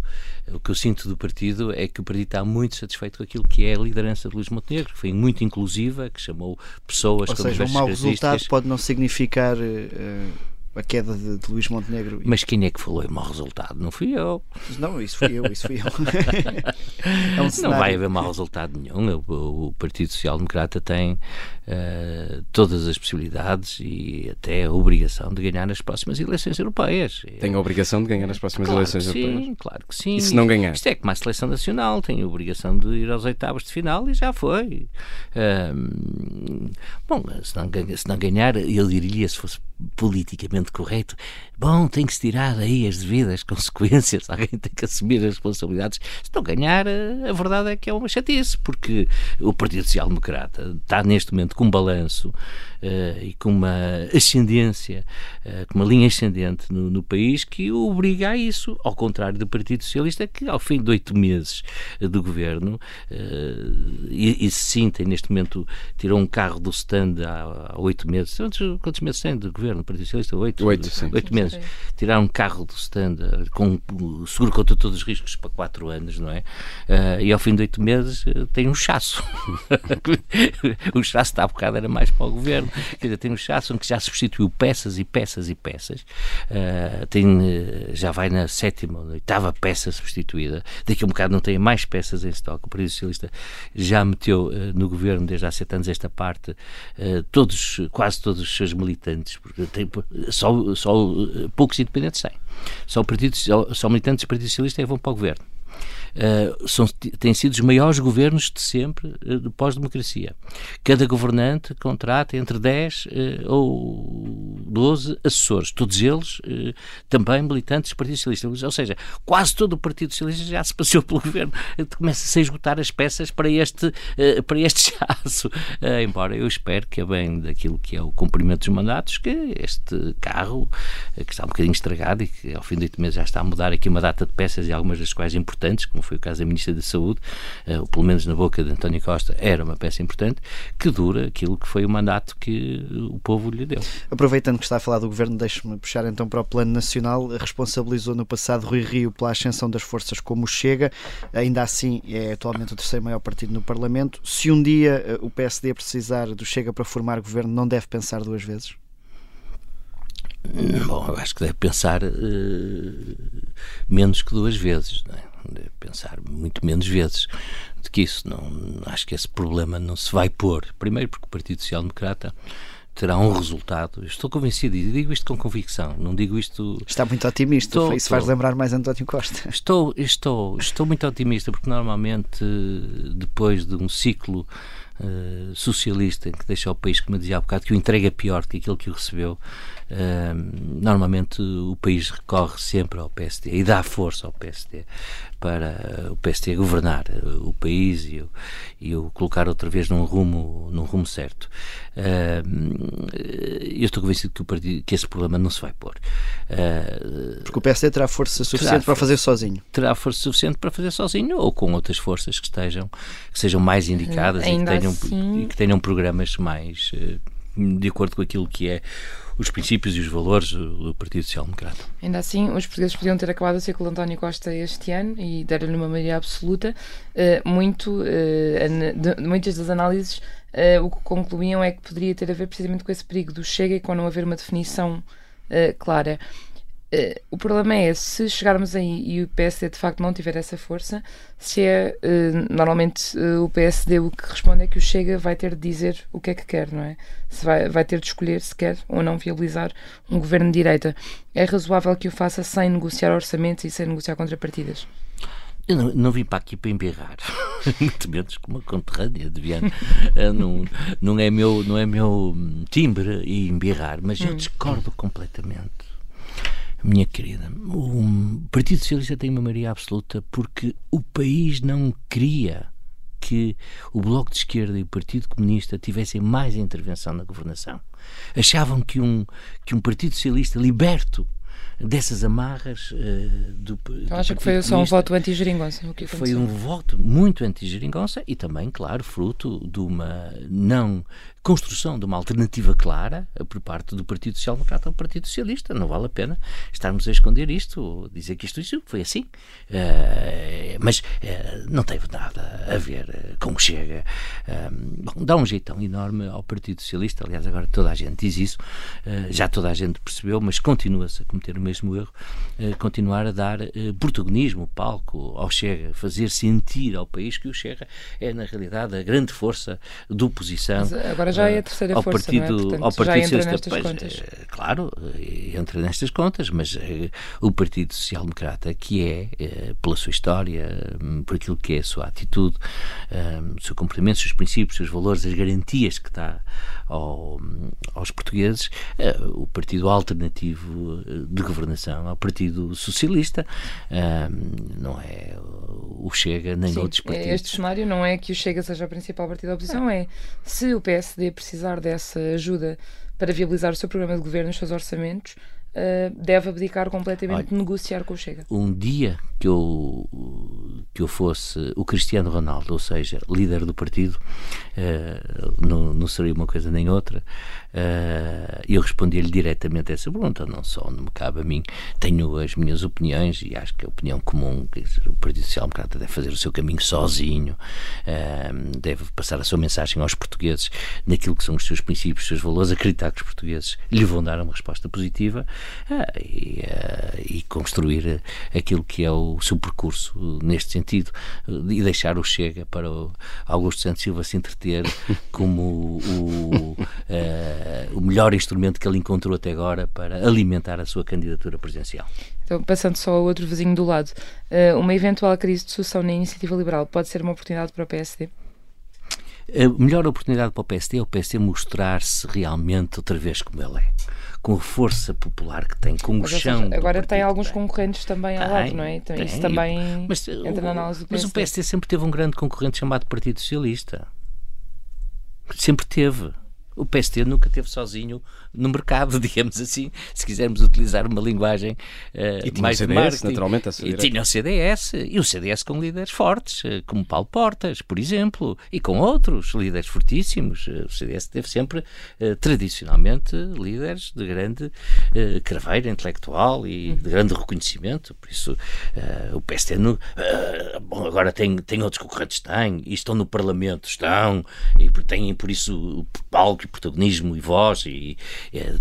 o que eu sinto do partido é que o partido está muito satisfeito com aquilo que é a liderança de Luís Montenegro, que foi muito inclusiva, que chamou pessoas Ou com seja, um mau resultado pode não significar uh, a queda de, de, Luís Montenegro. Mas quem é que falou em mau resultado? Não fui eu. Não, isso fui eu, isso fui eu. [LAUGHS] é um não vai haver mau resultado nenhum. O, o Partido Social Democrata tem uh, todas as possibilidades e até a obrigação de ganhar as próximas eleições europeias. Tem a obrigação de ganhar as próximas claro eleições sim, europeias? Claro que sim. E se não ganhar? Isto é como a seleção nacional, tem a obrigação de ir aos oitavos de final e já foi. Uh, bom, se não, se não ganhar, eu diria, se fosse politicamente correto, bom, tem que se tirar aí as devidas [LAUGHS] consequências, [LAUGHS] alguém tem que assumir as responsabilidades. Se não ganhar, a verdade é que é uma chatice, porque o Partido Social Democrata está neste momento com um balanço uh, e com uma ascendência, uh, com uma linha ascendente no, no, país que o obriga a isso, ao contrário do Partido Socialista, que ao fim de oito meses do governo, uh, e, e sim, tem neste momento, tirou um carro do stand há, oito meses. Quantos, quantos meses tem de governo? Partido Socialista? Oito? Oito meses. Tirar um carro do stand com seguro contra todos os riscos para quatro anos, não é? e ao fim de oito meses tem um chasso. [LAUGHS] o chasso está a bocado era mais para o governo. [LAUGHS] Quer dizer, tem Chasson que já substituiu peças e peças e peças. Uh, tem, uh, já vai na sétima ou oitava peça substituída. Daqui a um bocado não tem mais peças em estoque. O Partido Socialista já meteu uh, no governo, desde há sete anos, esta parte, todos, quase todos os seus militantes, porque tem, só, só poucos independentes têm. Só, só, só militantes do Partido Socialista é vão para o governo. Uh, são, têm sido os maiores governos de sempre uh, de pós-democracia. Cada governante contrata entre 10 uh, ou 12 assessores, todos eles também militantes do Partido Socialista. Ou seja, quase todo o Partido Socialista já se passou pelo governo. Começa-se a esgotar as peças para este, para este chasso. [LAUGHS] embora eu espero que, bem daquilo que é o cumprimento dos mandatos, que este carro, que está um bocadinho estragado e que ao fim de oito meses já está a mudar aqui uma data de peças e algumas das quais importantes, como foi o caso da Ministra da Saúde, uh, ou pelo menos na boca de António Costa, era uma peça importante, que dura aquilo que foi o mandato que o povo lhe deu. Aproveitando que está a falar do Governo, deixe-me puxar então para o Plano Nacional. Responsabilizou no passado Rui Rio pela ascensão das forças como Chega, ainda assim é atualmente o terceiro maior partido no Parlamento. Se um dia eh, o PSD precisar do Chega para formar governo, não deve pensar duas vezes? Bom, eu acho que deve pensar uh, menos que duas vezes, é? Pensar muito menos vezes do que isso. Não, acho que esse problema não se vai pôr. Primeiro, porque o Partido Social Democrata terá um resultado. estou convencido e digo isto com convicção. Não digo isto. Está muito otimista. Estou, Isso faz lembrar mais António Costa. Estou, estou, estou muito otimista porque normalmente depois de um ciclo uh, socialista que deixa o país, como dizia há bocado, que o entrega pior do que aquilo que o recebeu, uh, normalmente o país recorre sempre ao PSD e dá força ao PSD para o PSD governar o país e o, e o colocar outra vez num rumo, num rumo certo. Uh, eu estou convencido que, o partido, que esse problema não se vai pôr. Uh, Porque o PSD terá força suficiente terá para fazer sozinho. Terá força suficiente para fazer sozinho ou com outras forças que estejam que sejam mais indicadas e que, tenham, assim... e que tenham programas mais uh, de acordo com aquilo que é os princípios e os valores do Partido Social Democrata. Ainda assim, os portugueses podiam ter acabado o ciclo António Costa este ano e deram-lhe uma maioria absoluta. Uh, muito, de, muitas das análises o que concluíam é que poderia ter a ver precisamente com esse perigo do Chega e com não haver uma definição clara. Uh, o problema é se chegarmos aí e o PSD de facto não tiver essa força, se é uh, normalmente uh, o PSD o que responde é que o Chega vai ter de dizer o que é que quer, não é? Se vai, vai ter de escolher se quer ou não viabilizar um governo de direita. É razoável que o faça sem negociar orçamentos e sem negociar contrapartidas. Eu não, não vim para aqui para embirrar, [LAUGHS] muito menos como uma conterrânea de Viana. não, não, é meu, não é meu timbre e embirrar, mas eu hum. discordo completamente minha querida, o Partido Socialista tem uma maioria absoluta porque o país não queria que o Bloco de Esquerda e o Partido Comunista tivessem mais intervenção na governação. Achavam que um, que um Partido Socialista liberto dessas amarras uh, do, Acho que foi só um voto anti-geringonça. Foi um voto muito anti-geringonça e também, claro, fruto de uma não construção de uma alternativa clara por parte do Partido Social Democrata ao Partido Socialista. Não vale a pena estarmos a esconder isto, dizer que isto, isto foi assim. Uh, mas uh, não teve nada a ver com o Chega. Uh, bom, dá um jeitão enorme ao Partido Socialista. Aliás, agora toda a gente diz isso, já toda a gente percebeu, mas continua-se a cometer o mesmo erro, continuar a dar protagonismo, palco ao Chega, fazer sentir ao país que o Chega é, na realidade, a grande força de oposição. Mas agora já é a terceira ao força, partido, é? Portanto, ao partido já entra nestas pois, contas. Eh, claro, eh, entra nestas contas, mas eh, o Partido Social Democrata, que é, pela sua história, hum, por aquilo que é a sua atitude, hum, o seu comportamento, os seus princípios, os seus valores, as garantias que dá ao, aos portugueses, o partido alternativo de governação ao Partido Socialista, hum, não é o Chega nem Sim, outros partidos. Este cenário não é que o Chega seja o principal partido da oposição, é se o PSD precisar dessa ajuda para viabilizar o seu programa de governo, os seus orçamentos, uh, deve abdicar completamente Olha, de negociar com o Chega. Um dia que eu, que eu fosse o Cristiano Ronaldo, ou seja, líder do partido, uh, não, não seria uma coisa nem outra, uh, eu respondi-lhe diretamente essa pergunta, não só não me cabe a mim, tenho as minhas opiniões e acho que a opinião comum, que o Partido Social Democrata deve fazer o seu caminho sozinho, uh, deve passar a sua mensagem aos portugueses naquilo que são os seus princípios, os seus valores, acreditar que os portugueses lhe vão dar uma resposta positiva e, e construir aquilo que é o o seu percurso neste sentido e deixar o Chega para o Augusto Santos Silva se entreter como o, uh, o melhor instrumento que ele encontrou até agora para alimentar a sua candidatura presidencial. Então, passando só ao outro vizinho do lado, uh, uma eventual crise de sucessão na iniciativa liberal pode ser uma oportunidade para o PSD? A melhor oportunidade para o PSD é o PSD mostrar-se realmente outra vez como ele é com a força popular que tem, com o chão. Agora tem alguns concorrentes também ao lado, não é? Então, isso também mas, entra na análise do PSD. Mas o PSD sempre teve um grande concorrente chamado Partido Socialista. Sempre teve. O PST nunca teve sozinho no mercado, [LAUGHS] digamos assim, se quisermos utilizar uma linguagem uh, e mais CDS, marketing. naturalmente, e tinha o CDS, e o CDS com líderes fortes, uh, como Paulo Portas, por exemplo, e com outros líderes fortíssimos. Uh, o CDS teve sempre, tradicionalmente, líderes de grande craveira intelectual e de grande reconhecimento, por isso o PST, no, bom, agora tem, tem outros concorrentes, tem, e estão no Parlamento, estão, e têm por isso palco e protagonismo e voz e,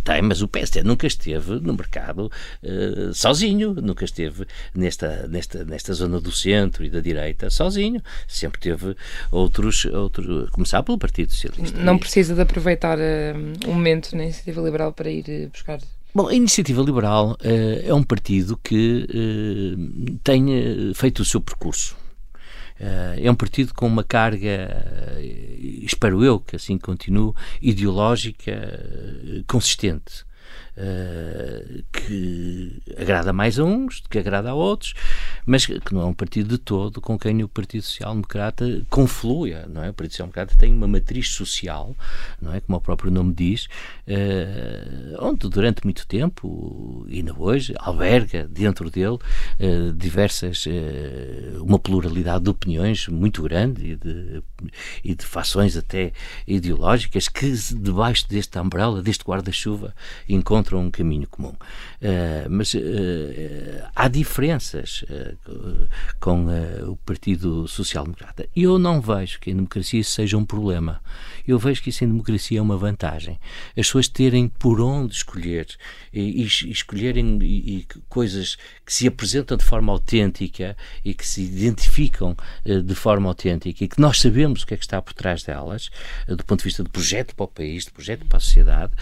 tem, mas o PSD nunca esteve no mercado uh, sozinho, nunca esteve nesta, nesta, nesta zona do centro e da direita sozinho, sempre teve outros, outros começar pelo Partido Socialista. Não precisa de aproveitar uh, um momento na iniciativa liberal para ir uh, buscar Bom, a Iniciativa Liberal uh, é um partido que uh, tem feito o seu percurso. Uh, é um partido com uma carga, espero eu que assim continue, ideológica consistente. Uh, que agrada mais a uns, que agrada a outros, mas que não é um partido de todo com quem o Partido Social Democrata conflui, não é? O Partido Social Democrata tem uma matriz social, não é? Como o próprio nome diz, uh, onde durante muito tempo, ainda hoje, alberga dentro dele uh, diversas, uma pluralidade de opiniões muito grande e de, e de fações até ideológicas que debaixo deste umbrella, deste guarda-chuva, encontram um caminho comum. Uh, mas uh, há diferenças uh, com o Partido Social Democrata. Eu não vejo que em democracia seja um problema. Eu vejo que isso em democracia é uma vantagem. As pessoas terem por onde escolher e, e escolherem e, e coisas que se apresentam de forma autêntica e que se identificam de forma autêntica e que nós sabemos o que é que está por trás delas, do ponto de vista de projeto para o país, de projeto para a sociedade,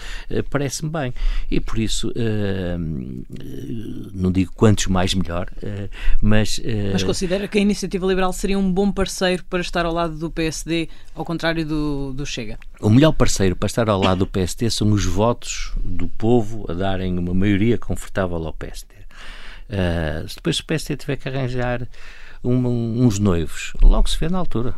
parece-me bem. E por isso, não digo quantos mais melhor, mas. Mas considera que a Iniciativa Liberal seria um bom parceiro para estar ao lado do PSD, ao contrário do, do Chega? O melhor parceiro para estar ao lado do PSD são os votos do povo a darem uma maioria confortável ao PSD. Uh, se depois o PSD tiver que arranjar um, uns noivos. Logo se vê na altura.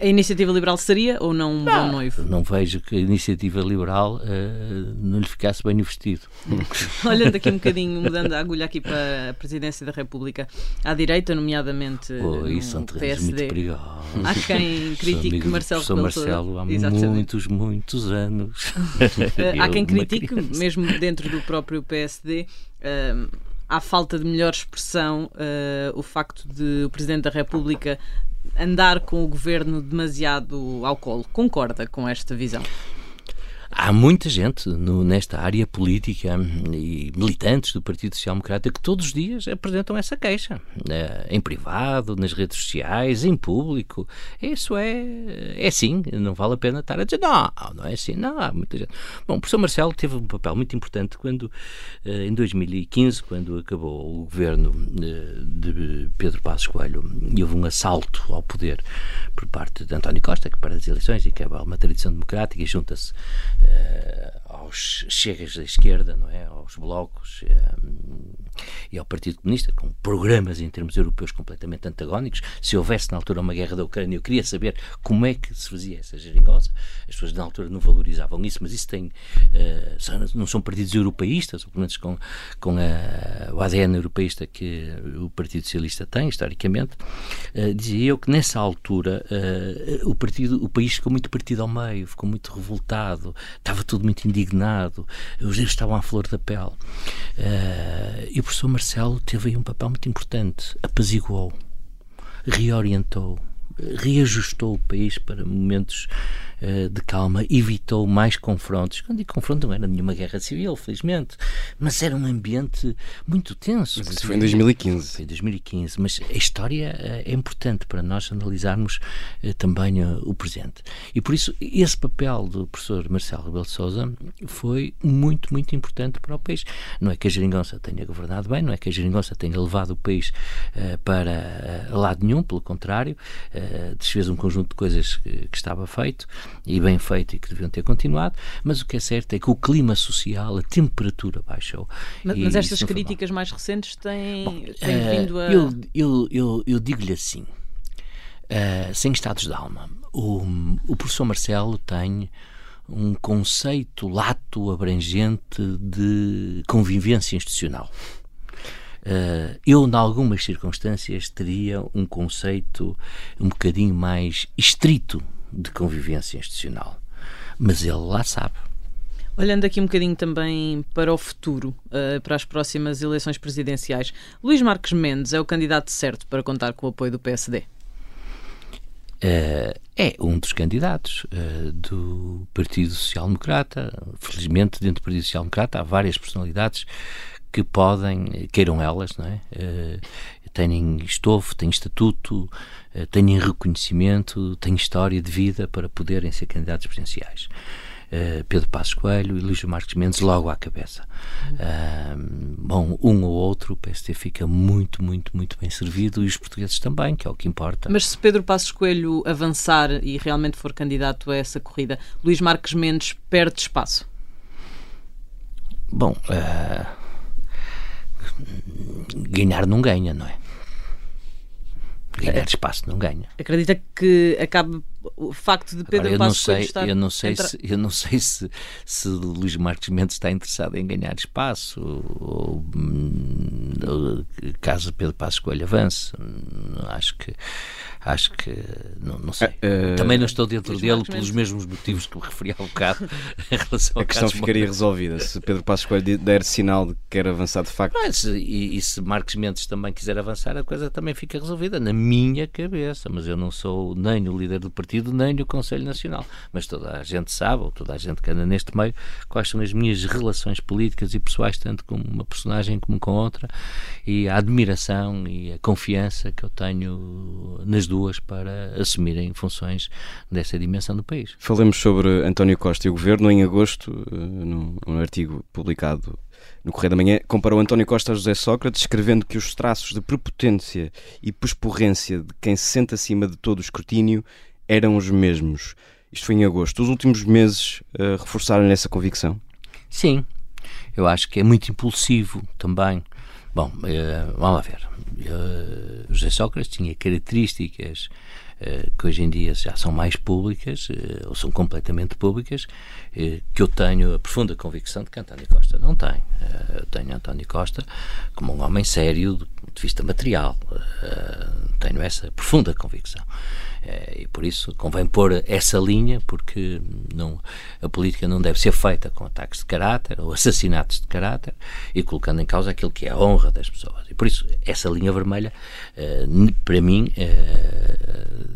A iniciativa liberal seria ou não um não, bom noivo? Não vejo que a iniciativa liberal uh, não lhe ficasse bem vestido. [LAUGHS] Olhando aqui um bocadinho, mudando a agulha aqui para a presidência da República, à direita, nomeadamente oh, isso são PSD. muito perigosos. Há quem [LAUGHS] critique Marcelo Rebelo Marcelo há Exatamente. muitos, muitos anos. [LAUGHS] há quem critique, mesmo dentro do próprio PSD, uh, à falta de melhor expressão, uh, o facto de o Presidente da República andar com o governo demasiado ao colo. Concorda com esta visão? Há muita gente no, nesta área política e militantes do Partido Social Democrata que todos os dias apresentam essa queixa. Eh, em privado, nas redes sociais, em público. Isso é, é assim. Não vale a pena estar a dizer não, não é assim. Não, há muita gente. Bom, o professor Marcelo teve um papel muito importante quando, eh, em 2015, quando acabou o governo eh, de Pedro Passos Coelho e houve um assalto ao poder por parte de António Costa, que para as eleições e que é uma tradição democrática e junta-se uh, aos chegas da esquerda, não é? aos blocos uh, e ao Partido Comunista, com programas em termos europeus completamente antagónicos. Se houvesse na altura uma guerra da Ucrânia, eu queria saber como é que se fazia essa geringonça. As pessoas na altura não valorizavam isso, mas isso tem. Uh, não são partidos europeístas, ou pelo menos com, com a, o ADN europeísta que o Partido Socialista tem, historicamente. Uh, dizia eu que nessa altura uh, o, partido, o país ficou muito partido ao meio, ficou muito revoltado, estava tudo muito indignado, os erros estavam à flor da pele. e o professor Marcelo teve aí um papel muito importante, apaziguou, reorientou, reajustou o país para momentos uh, de calma, evitou mais confrontos. Quando digo confronto, não era nenhuma guerra civil, felizmente, mas era um ambiente muito tenso. Mas isso foi em 2015. Foi em 2015, mas a história uh, é importante para nós analisarmos uh, também o presente. E por isso, esse papel do professor Marcelo Rebelo de Souza foi muito, muito importante para o país. Não é que a Geringonça tenha governado bem, não é que a Geringonça tenha levado o país para lado nenhum, pelo contrário, desfez um conjunto de coisas que, que estava feito e bem feito e que deviam ter continuado, mas o que é certo é que o clima social, a temperatura baixou. Mas, mas estas críticas mais recentes têm, Bom, têm uh, vindo a. Eu, eu, eu, eu digo-lhe assim, uh, sem estados de alma, o, o professor Marcelo tem um conceito lato abrangente de convivência institucional. Uh, eu, em algumas circunstâncias, teria um conceito um bocadinho mais estrito de convivência institucional. Mas ele lá sabe. Olhando aqui um bocadinho também para o futuro, uh, para as próximas eleições presidenciais, Luís Marques Mendes é o candidato certo para contar com o apoio do PSD? Uh, eh, é um dos candidatos uh, do Partido Social Democrata. Felizmente, dentro do Partido Social Democrata há várias personalidades que podem, queiram elas, não é? Uh, têm estofo, têm estatuto, têm reconhecimento, têm história de vida para poderem ser candidatos presidenciais. Uh, Pedro Passos Coelho e Luís Marques Mendes logo à cabeça. Uh, bom, um ou outro, o PST fica muito, muito, muito bem servido e os portugueses também, que é o que importa. Mas se Pedro Passos Coelho avançar e realmente for candidato a essa corrida, Luís Marques Mendes perde espaço? Bom, uh, ganhar não ganha, não é? Ganhar espaço não ganha. Acredita que acabe o facto de Pedro Agora, eu Passos não sei, estar eu não sei entra... se eu não sei se, se Luís Marques Mendes está interessado em ganhar espaço ou, ou caso Pedro Passos Coelho avance. Acho que acho que não, não sei. Uh, também não estou dentro dele pelos mesmos motivos que me referi há um bocado [LAUGHS] em relação a questão ficaria resolvida. Se Pedro Passos Coelho der sinal de que quer avançar de facto. Mas, e, e se Marques Mendes também quiser avançar a coisa também fica resolvida na minha cabeça. Mas eu não sou nem o líder do partido partido nem no Conselho Nacional. Mas toda a gente sabe, ou toda a gente que anda neste meio, quais são as minhas relações políticas e pessoais, tanto com uma personagem como com outra, e a admiração e a confiança que eu tenho nas duas para assumirem funções dessa dimensão do país. Falemos sobre António Costa e o governo. Em agosto, eh, num, num artigo publicado no Correio da Manhã, comparou António Costa a José Sócrates, escrevendo que os traços de prepotência e pesporrência de quem se sente acima de todo o escrutínio eram os mesmos. Isto foi em agosto. Os últimos meses uh, reforçaram essa convicção? Sim, eu acho que é muito impulsivo também. Bom, uh, vamos lá ver. Uh, José Sócrates tinha características que hoje em dia já são mais públicas, ou são completamente públicas, que eu tenho a profunda convicção de que António Costa não tem. Eu tenho António Costa como um homem sério do ponto de vista material. Tenho essa profunda convicção. É, e por isso convém pôr essa linha, porque não, a política não deve ser feita com ataques de caráter ou assassinatos de caráter e colocando em causa aquilo que é a honra das pessoas. E por isso, essa linha vermelha, eh, para mim, eh,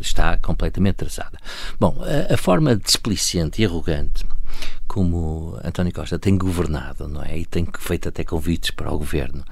está completamente traçada. Bom, a, a forma displicente e arrogante como António Costa tem governado, não é? E tem feito até convites para o governo.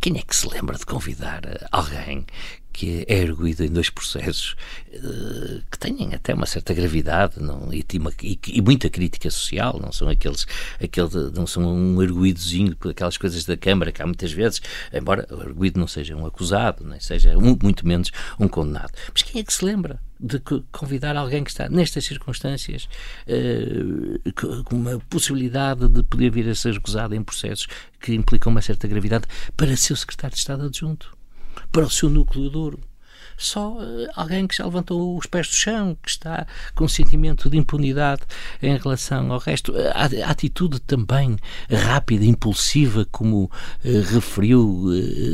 Quem é que se lembra de convidar alguém que é erguido em dois processos uh, que têm até uma certa gravidade não, e, e, e, muita crítica social, não são aqueles, aquele, não são um erguidozinho por aquelas coisas da Câmara que há muitas vezes, embora o erguido não seja um acusado, nem seja um, muito menos um condenado. Mas quem é que se lembra de convidar alguém que está nestas circunstâncias uh, com uma possibilidade de poder vir a ser acusado em processos que implicam uma certa gravidade para ser o secretário de Estado adjunto? Para o seu núcleo duro. Só uh, alguém que já levantou os pés do chão, que está com um sentimento de impunidade em relação ao resto. A, a atitude também rápida, impulsiva, como uh, referiu,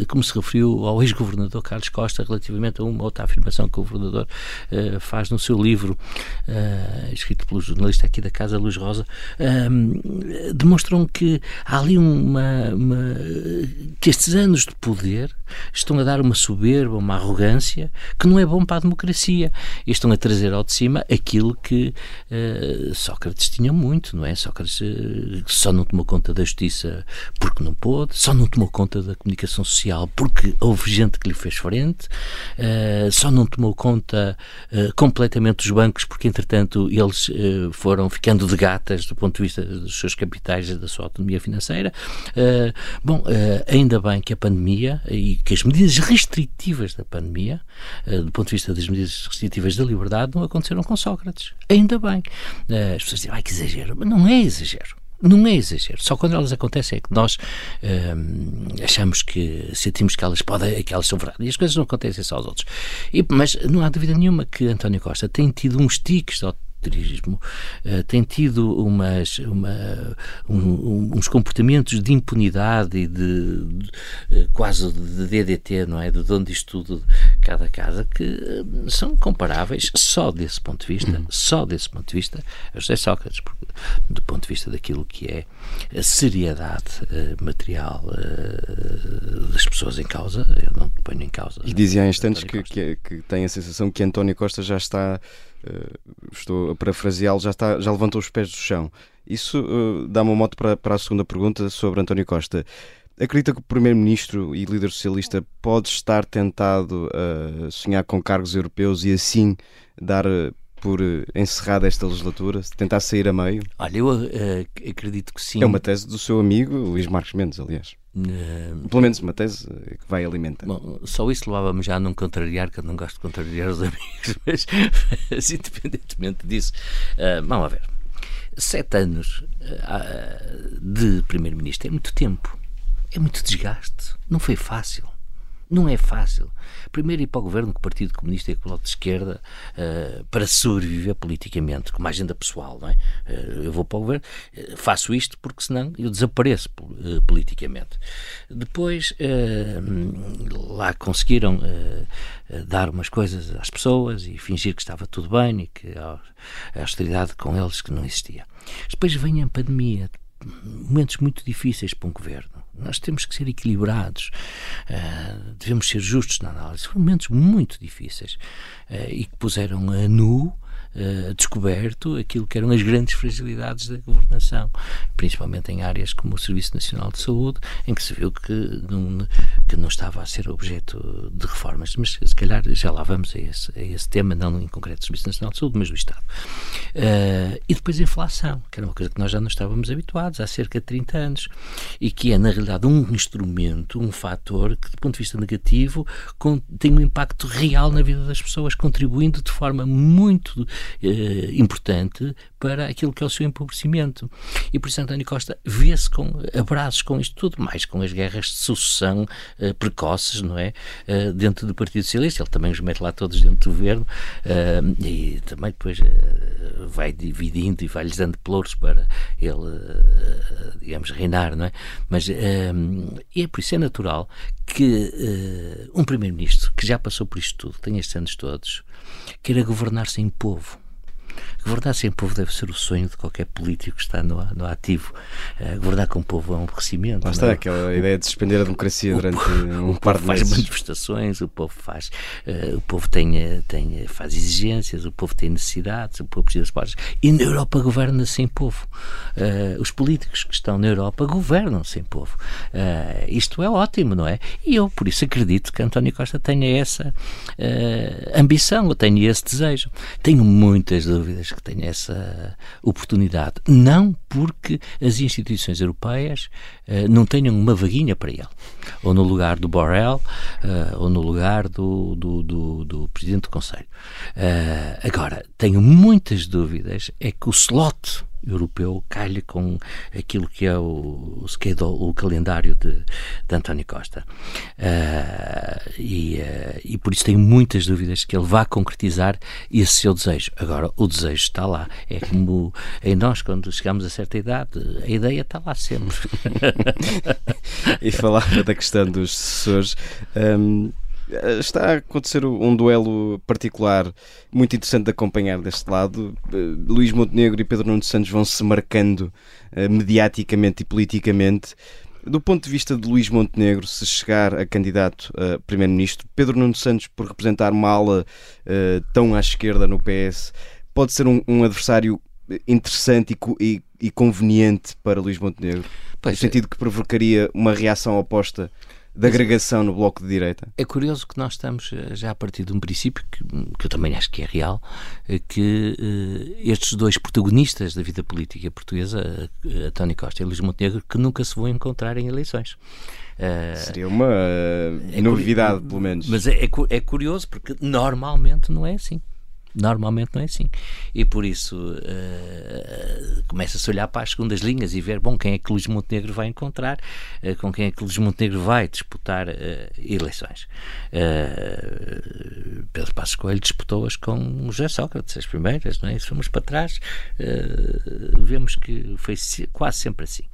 como se referiu ao ex-governador Carlos Costa relativamente a uma outra afirmação que o governador faz no seu livro, escrito pelo jornalista aqui da Casa Luz Rosa, demonstram que há ali uma, uma que estes anos de poder estão a dar uma soberba, uma arrogância que não é bom para a democracia. E estão a trazer ao de cima aquilo que uh, Sócrates tinha muito, não é? Sócrates uh, só não tomou conta da justiça porque não pôde, só não tomou conta da comunicação social porque houve gente que lhe fez frente, uh, só não tomou conta completamente dos bancos porque, entretanto, eles foram ficando de gatas do ponto de vista dos seus capitais e da sua autonomia financeira. bom, ainda bem que a pandemia e que as medidas restritivas da pandemia, do ponto de vista das medidas restritivas da liberdade, não aconteceram com Sócrates. Ainda bem. Uh, as pessoas dizem, ai que exagero. Mas não é exagero. Não é exagero. Só quando elas acontecem é que nós uh, achamos que sentimos que elas podem, que elas são verdade. E as coisas não acontecem só aos outros. E, mas não há dúvida nenhuma que António Costa tem tido uns tiques de turismo uh, tem tido umas, uma, um, uns comportamentos de impunidade e de, de uh, quase de DDT, não é? De onde isto tudo, cada casa, que uh, são comparáveis só desse ponto de vista, uhum. só desse ponto de vista, a José Sócrates, porque, do ponto de vista daquilo que é a seriedade material das pessoas em causa, eu não te ponho em causa. E dizia há instantes que, que, que tem a sensação que António Costa já está Uh, estou a parafraseá-lo, já, está, já levantou os pés do chão. Isso uh, dá-me um moto para, para a segunda pergunta sobre António Costa. Acredita que o Primeiro-Ministro e líder socialista pode estar tentado a uh, sonhar com cargos europeus e assim dar uh, por encerrada esta legislatura, tentar sair a meio? Olha, eu acredito que sim. É uma tese do seu amigo Luís Marques Mendes, aliás. Uh, Pelo menos uma tese que vai alimentar. Bom, só isso levava-me já a não contrariar, que eu não gosto de contrariar os [LAUGHS] amigos, mas, mas independentemente disso, uh, vamos a ver. Sete anos uh, de Primeiro-Ministro é muito tempo, é muito desgaste, não foi fácil. Não é fácil. Primeiro ir para o governo com o Partido Comunista e com o Bloco de Esquerda uh, para sobreviver politicamente, com uma agenda pessoal, não é? Uh, eu vou para o governo, uh, faço isto porque senão eu desapareço politicamente. Depois lá conseguiram dar umas coisas às pessoas e fingir que estava tudo bem e que a austeridade com eles que não existia. Depois vem a pandemia, momentos muito difíceis para um governo. Nós temos que ser equilibrados, uh, devemos ser justos na análise. Foram momentos muito difíceis uh, e que puseram a nu uh, descoberto aquilo que eram as grandes fragilidades da governação, principalmente em áreas como o Serviço Nacional de Saúde, em que se viu que não, que não estava a ser objeto de reformas. Mas se calhar já lá vamos a esse, a esse tema, não em concreto do Serviço Nacional de Saúde, mas do Estado. Uh, e depois a inflação, que era uma coisa que nós já não estávamos habituados há cerca de 30 anos e que é, na realidade, um instrumento, um fator que, do ponto de vista negativo, tem um impacto real na vida das pessoas, contribuindo de forma muito eh, importante para aquilo que é o seu empobrecimento. E por isso António Costa vê-se com abraços com isto tudo, mais com as guerras de sucessão uh, precoces, não é? Uh, dentro do Partido Socialista, ele também os mete lá todos dentro do governo uh, e também depois vai dividindo e vai-lhes dando pelouros para ele, digamos, reinar, não é? Mas é por isso é natural que um primeiro-ministro que já passou por isto tudo, tem estes anos todos, queira governar sem povo. Governar sem povo deve ser o sonho de qualquer político que está no, no ativo. Uh, governar com o povo é um aborrecimento. Lá está, é? aquela ideia de suspender a democracia durante povo, um [LAUGHS] par de meses. faz manifestações, o povo faz, uh, o povo tem, eh, tem, faz exigências, o povo tem necessidades, o povo precisa de portas. E na Europa governa sem povo. Uh, os políticos que estão na Europa governam sem povo. isto é ótimo, não é? E eu, por isso, acredito que António Costa tenha essa ambição, ou tenha esse desejo. Tenho muitas dúvidas que tenha essa oportunidade. Não porque as instituições europeias uh, não tenham uma vaguinha para ele. Ou no lugar do Borrell, uh, ou no lugar do, do, do, do Presidente do Conselho. Uh, agora, tenho muitas dúvidas, é que o slot europeu calha com aquilo que é o, o, o calendário de, de António Costa. Uh, e, uh, e por isso tenho muitas dúvidas que ele vá concretizar esse seu desejo. Agora, o desejo está lá. É como em nós, quando chegamos a certa idade, a ideia está lá sempre. [LAUGHS] e falava da questão dos sucessores. Um eh, está a acontecer um duelo particular muito interessante de acompanhar deste lado. Eh, Luís Montenegro e Pedro Nuno Santos vão se marcando uh, mediaticamente e politicamente. Do ponto de vista de Luís Montenegro, se chegar a candidato a primeiro-ministro, Pedro Nuno Santos, por representar uma ala uh, tão à esquerda no PS, pode ser um, um adversário interessante e, e, e, conveniente para Luís Montenegro? Pois no é. sentido que provocaria uma reação oposta da agregação no bloco de direita? É curioso que nós estamos eh, já a partir de um princípio que, que eu também acho que é real, eh, que uh, estes dois protagonistas da vida política portuguesa, uh, António Costa e Luís Montenegro, que nunca se vão encontrar em eleições. Uh, Seria uma é novidade, pelo menos. Mas é, é, é curioso porque normalmente não é assim. Normalmente não é assim. E por isso uh, começa-se a olhar para as segundas linhas e ver, bom, quem é que Luís Montenegro vai encontrar, uh, com quem é que Luís Montenegro vai disputar uh, eleições. Pedro Passos Coelho disputou-as com José Sócrates, as primeiras, não é? E se formos para trás, vemos que foi quase sempre assim.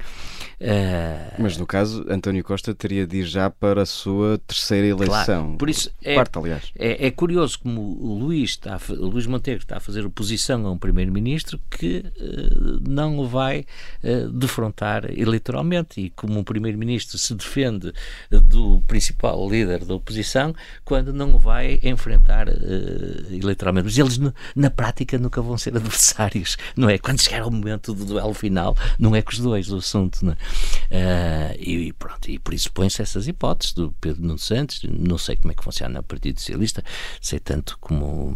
Mas no caso, António Costa teria de ir já para a sua terceira eleição. Claro, por isso é, Quarta, aliás. É, é curioso como o Luís está a o Luís Montenegro está a fazer oposição a um primeiro-ministro que uh, não o vai uh, defrontar eleitoralmente e como um primeiro-ministro se defende do principal líder da oposição quando não o vai enfrentar uh, eleitoralmente. Mas eles na prática nunca vão ser [LAUGHS] adversários, não é? Quando chegar ao momento do duelo final, não é com os dois o assunto, não é? e pronto, e por isso põem-se essas hipóteses do Pedro Nuno Santos, não sei como é que funciona o Partido Socialista, sei tanto como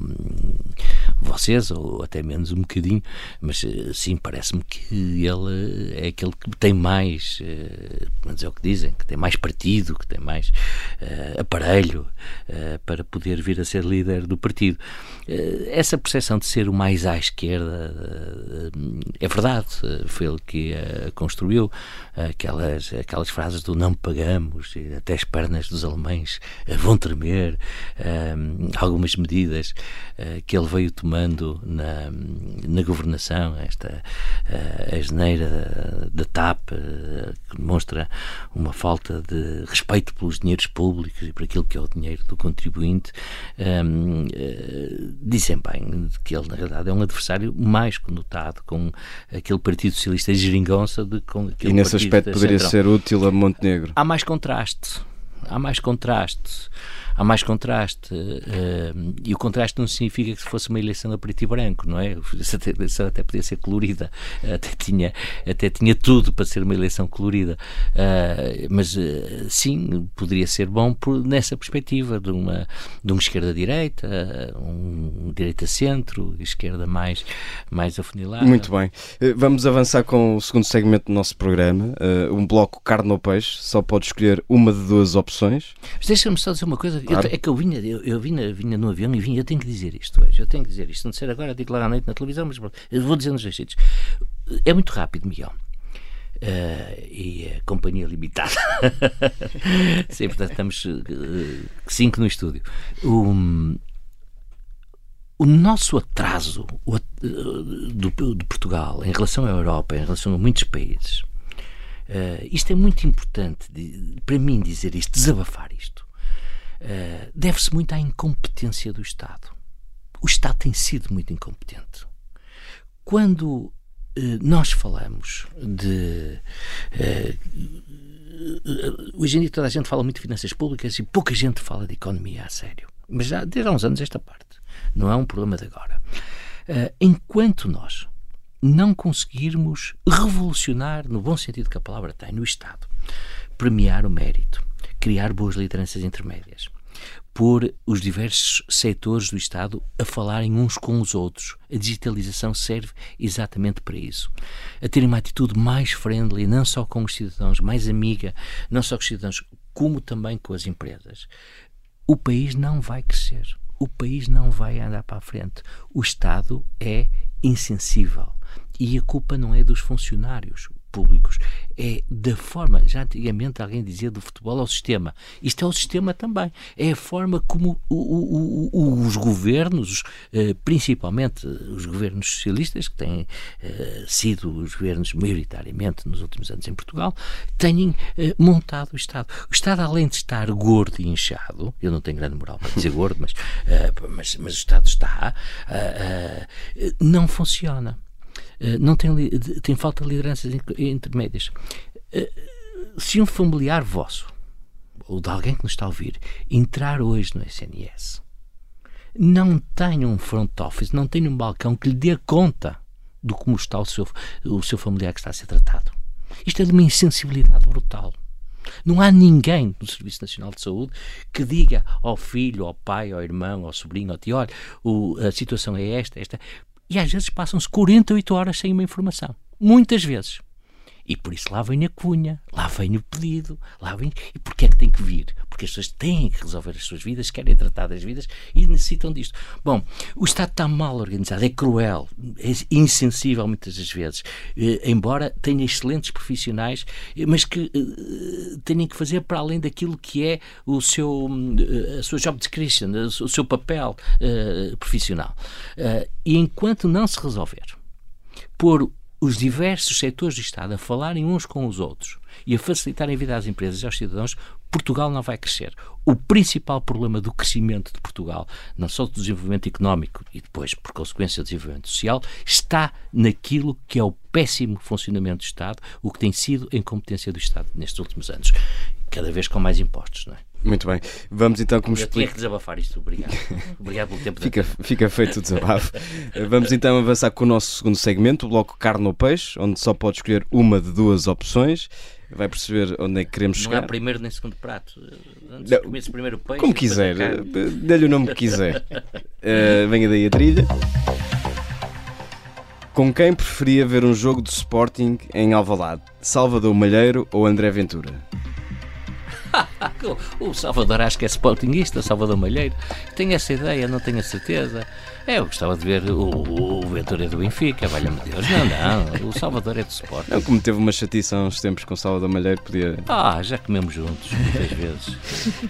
vocês, ou até menos um bocadinho, mas eh, sim, parece-me que ele é aquele que tem mais, eh, mas é o que dizem, que tem mais partido, que tem mais uh, aparelho uh, para poder vir a ser líder do partido. Uh, essa percepção de ser o mais à esquerda é verdade, foi ele que construiu, aquelas, aquelas frases do não pagamos, até as pernas dos alemães vão tremer, algumas medidas que ele veio tomando na, na governação, esta uh, asneira da TAP, uh, que demonstra uma falta de respeito pelos dinheiros públicos e por aquilo que é o dinheiro do contribuinte, um, uh, dizem bem que ele, na realidade, é um adversário mais conotado com aquele Partido Socialista geringonça de com aquele E nesse aspecto poderia Centrão. ser útil a Montenegro? Há mais contraste. Há mais contraste há mais contraste. Uh, e o contraste não significa que fosse uma eleição a preto e branco, não é? A eleição até podia ser colorida, até tinha, até tinha tudo para ser uma eleição colorida. Uh, mas uh, sim, poderia ser bom por, nessa perspectiva de uma, de uma esquerda-direita, um direita-centro, esquerda mais, mais afunilada. Muito bem. Vamos avançar com o segundo segmento do nosso programa, um bloco carne ou peixe. Só pode escolher uma de duas opções. Deixa-me só dizer uma coisa Claro. Eu, é que eu vinha, eu, eu vinha, vinha no avião e vinha, eu tenho que dizer isto hoje, eu tenho que dizer isto. Não ser agora, digo lá à noite na televisão, mas eu vou dizer nos dois sítios. É muito rápido, Miguel. Uh, e a companhia limitada. [LAUGHS] Sim, portanto, estamos uh, cinco no estúdio. O, o nosso atraso o, uh, do, de Portugal em relação à Europa, em relação a muitos países, isto é muito importante de, para mim dizer isto, desabafar isto. Eh, deve-se muito à incompetência do Estado. O Estado tem sido muito incompetente. Quando uh, nós falamos de. Uh, hoje em dia toda a gente fala muito de finanças públicas e pouca gente fala de economia a sério. Mas já desde há uns anos esta parte. Não é um problema de agora. enquanto nós não conseguirmos revolucionar, no bom sentido que a palavra tem, no Estado, premiar o mérito, criar boas lideranças intermédias, pôr os diversos setores do Estado a falarem uns com os outros. A digitalização serve exatamente para isso. A ter uma atitude mais friendly, não só com os cidadãos, mais amiga, não só com os cidadãos, como também com as empresas. O país não vai crescer. O país não vai andar para a frente. O Estado é insensível. E a culpa não é dos funcionários públicos. É da forma, já antigamente alguém dizia do futebol ao sistema. Isto é o sistema também. É a forma como o, o, o, os governos, eh, principalmente os governos socialistas, que têm eh, sido os governos maioritariamente nos últimos anos em Portugal, têm eh, montado o Estado. O Estado, além de estar gordo e inchado, eu não tenho grande moral para dizer gordo, mas, mas, mas o Estado está, não funciona. Eh, não tem, tem falta de lideranças intermédias. Eh, se um familiar vosso ou de alguém que nos está a ouvir entrar hoje no SNS, não tem um front office, não tem um balcão que lhe dê conta do como está o seu, o seu familiar que está a ser tratado. Isto é de uma insensibilidade brutal. Não há ninguém no Serviço Nacional de Saúde que diga ao filho, ao pai, ao irmão, ao sobrinho, ao tio, olha, o, a situação é esta, esta. E às vezes passam-se 48 horas sem uma informação. Muitas vezes. E por isso lá vem a cunha, lá vem o pedido, lá vem. E porquê é que tem que vir? Porque as pessoas têm que resolver as suas vidas, querem tratar das vidas e necessitam disto. Bom, o Estado está mal organizado, é cruel, é insensível muitas das vezes, eh, embora tenha excelentes profissionais, eh, mas que eh, tenham que fazer para além daquilo que é o seu, a sua job description, o seu papel profissional. e enquanto não se resolver pôr os diversos setores do Estado a falarem uns com os outros e a facilitarem a vida às empresas e aos cidadãos, Portugal não vai crescer. O principal problema do crescimento de Portugal, não só do desenvolvimento económico e depois, por consequência, do desenvolvimento social, está naquilo que é o péssimo funcionamento do Estado, o que tem sido a incompetência do Estado nestes últimos anos. Cada vez com mais impostos, não é? Muito bem. Vamos então como explica... tinha que desabafar isto. Obrigado. Obrigado pelo tempo. fica, fica feito o desabafo. Vamos então avançar com o nosso segundo segmento, o bloco carne ou peixe, onde só pode escolher uma de duas opções. Vai perceber onde é que queremos Não chegar. Não há primeiro nem segundo prato. Antes Não, primeiro o peixe. Como quiser. Dê-lhe o nome que quiser. uh, [LAUGHS] venha daí a trilha. Com quem preferia ver um jogo de Sporting em Alvalade? Salvador Malheiro ou André Ventura? [LAUGHS] o Salvador acho que é sportingista, Salvador Malheiro. Tenho essa ideia, não tenho a certeza. É, eu gostava de ver o, o Ventura do Benfica, valha-me Deus. Não, não, o Salvador é do Sporting. Não, como teve uma chatiça há uns tempos com o Salvador Malheiro, podia. Ah, já comemos juntos, muitas vezes.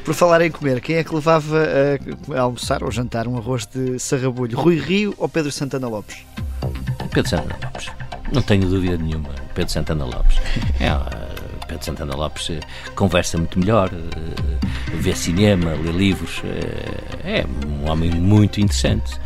Por falar em comer, quem é que levava a, a almoçar ou jantar um arroz de sarrabulho? Rui Rio ou Pedro Santana Lopes? Pedro Santana Lopes. Não tenho dúvida nenhuma. Pedro Santana Lopes. É, Pedro Santana Lopes eh, conversa muito melhor, eh, vê cinema, lê livros, eh, é um homem muito interessante.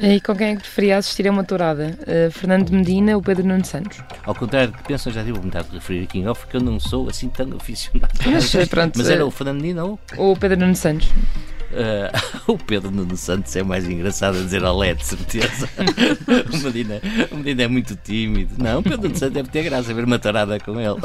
E com quem é que preferia assistir a uma tourada? Uh, Fernando Medina ou Pedro Nuno Santos? Ao contrário do que pensam, já tive vontade de referir aqui em off, porque eu não sou assim tão [LAUGHS] aficionado. Mas, pronto, Mas era o Fernando Medina ou? Ou o Pedro Nuno Santos? Uh, [LAUGHS] o Pedro Nuno Santos é mais engraçado a dizer olé, de certeza. [LAUGHS] o, Medina, o Medina é muito tímido. Não, o Pedro Nuno Santos deve ter graça a ver uma tarada com ele.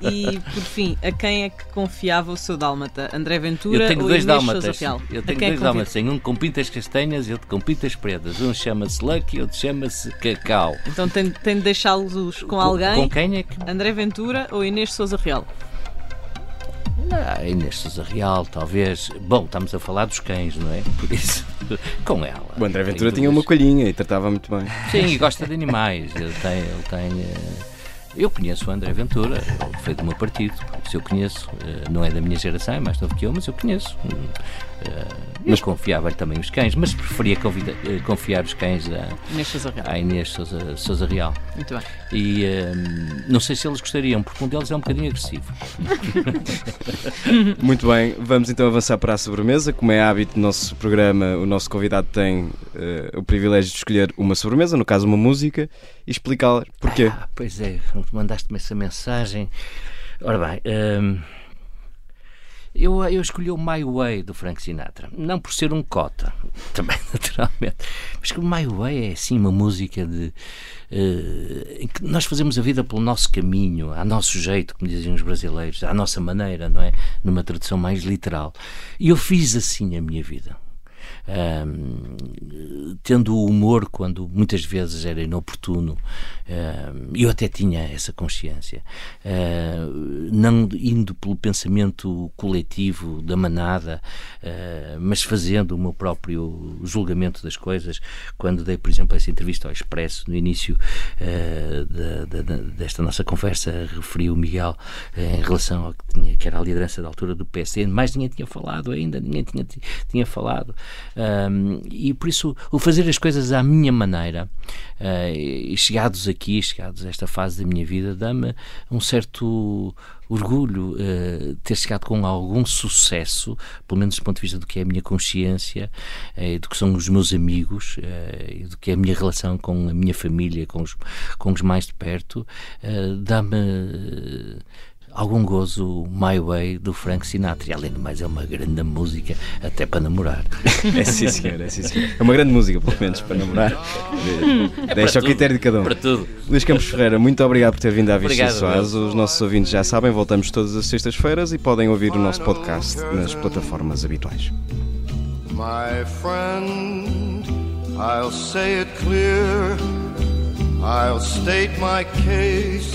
E, por fim, a quem é que confiava o seu dálmata? André Ventura eu tenho ou dois Inês dálmatas. Eu tenho é dois é dálmatas. Um com pintas castanhas e outro com pintas pretas. Um chama-se Lucky e outro chama-se Cacau. Então tem, tem de deixá-los com, com alguém? Com quem é que... André Ventura ou Inês Souza Real? Ah, Inês Sousa Real, talvez. Bom, estamos a falar dos cães, não é? Por isso, [LAUGHS] com ela. O André Ventura tinha uma colhinha e tratava muito bem. Sim, e gosta de animais. Ele tem. Ele tem uh... Eu conheço o André Ventura, ele foi do meu partido, se eu conheço, uh, não é da minha geração, é mais novo que eu, mas eu conheço. Uh, mas confiava-lhe também os cães, mas preferia convida, uh, confiar os cães a Inês Sousa Real. à Inês Sousa, Sousa Real. Muito bem. E não sei se eles gostariam, porque um deles é um bocadinho agressivo. [LAUGHS] Muito bem, vamos então avançar para a sobremesa. Como é hábito no nosso programa, o nosso convidado tem o privilégio de escolher uma sobremesa, no caso uma música, e explicar porquê. Ah, pois é, mandaste-me essa mensagem. Ora bem, hum, eu, eu escolhi o My Way do Frank Sinatra. Não por ser um cota, [LAUGHS] também naturalmente, mas que o My Way é assim uma música de. Uh, em que nós fazemos a vida pelo nosso caminho, a nosso jeito, como diziam os brasileiros, à nossa maneira, não é? Numa tradução mais literal. E eu fiz assim a minha vida um, tendo o humor quando muitas vezes era inoportuno, e eu até tinha essa consciência, não indo pelo pensamento coletivo da manada, mas fazendo o meu próprio julgamento das coisas. Quando dei, por exemplo, essa entrevista ao Expresso, no início de, de, desta nossa conversa, referi o Miguel em relação ao que, tinha, que era a liderança da altura do PSD, mais ninguém tinha falado ainda, ninguém tinha, tinha falado. Um, e por isso, o fazer as coisas à minha maneira, uh, e chegados aqui, chegados a esta fase da minha vida, dá-me um certo orgulho uh, ter chegado com algum sucesso, pelo menos do ponto de vista do que é a minha consciência, uh, do que são os meus amigos, uh, e do que é a minha relação com a minha família, com os, com os mais de perto, dá-me algum gozo My Way do Frank Sinatra. E, além do mais, é uma grande música até para namorar. [LAUGHS] É sim, senhor, é sim, senhor. É uma grande música, pelo menos, para namorar. É Deixa ao critério de cada um. Para tudo. Luís Campos Ferreira, muito obrigado por ter vindo à Vichy Soares. Os nossos ouvintes já sabem, voltamos todas as sextas-feiras e podem ouvir o nosso podcast nas plataformas habituais. My friend, I'll say it clear. I'll state my case,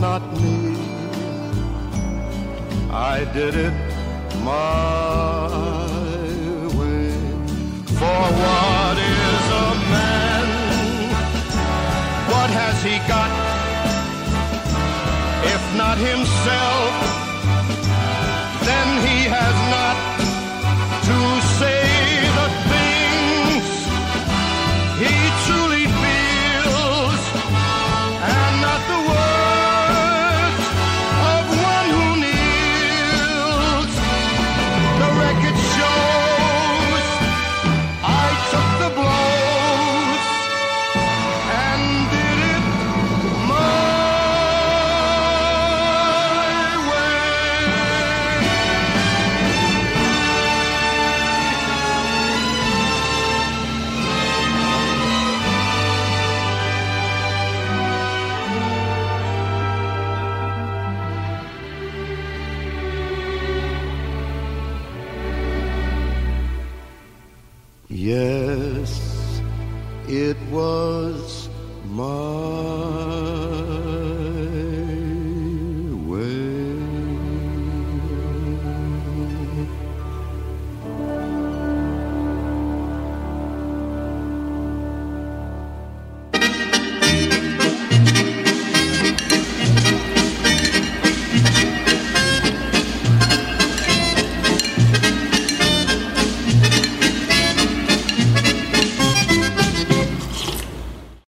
not me. I did it my way. For what is a man? What has he got? If not himself, then he has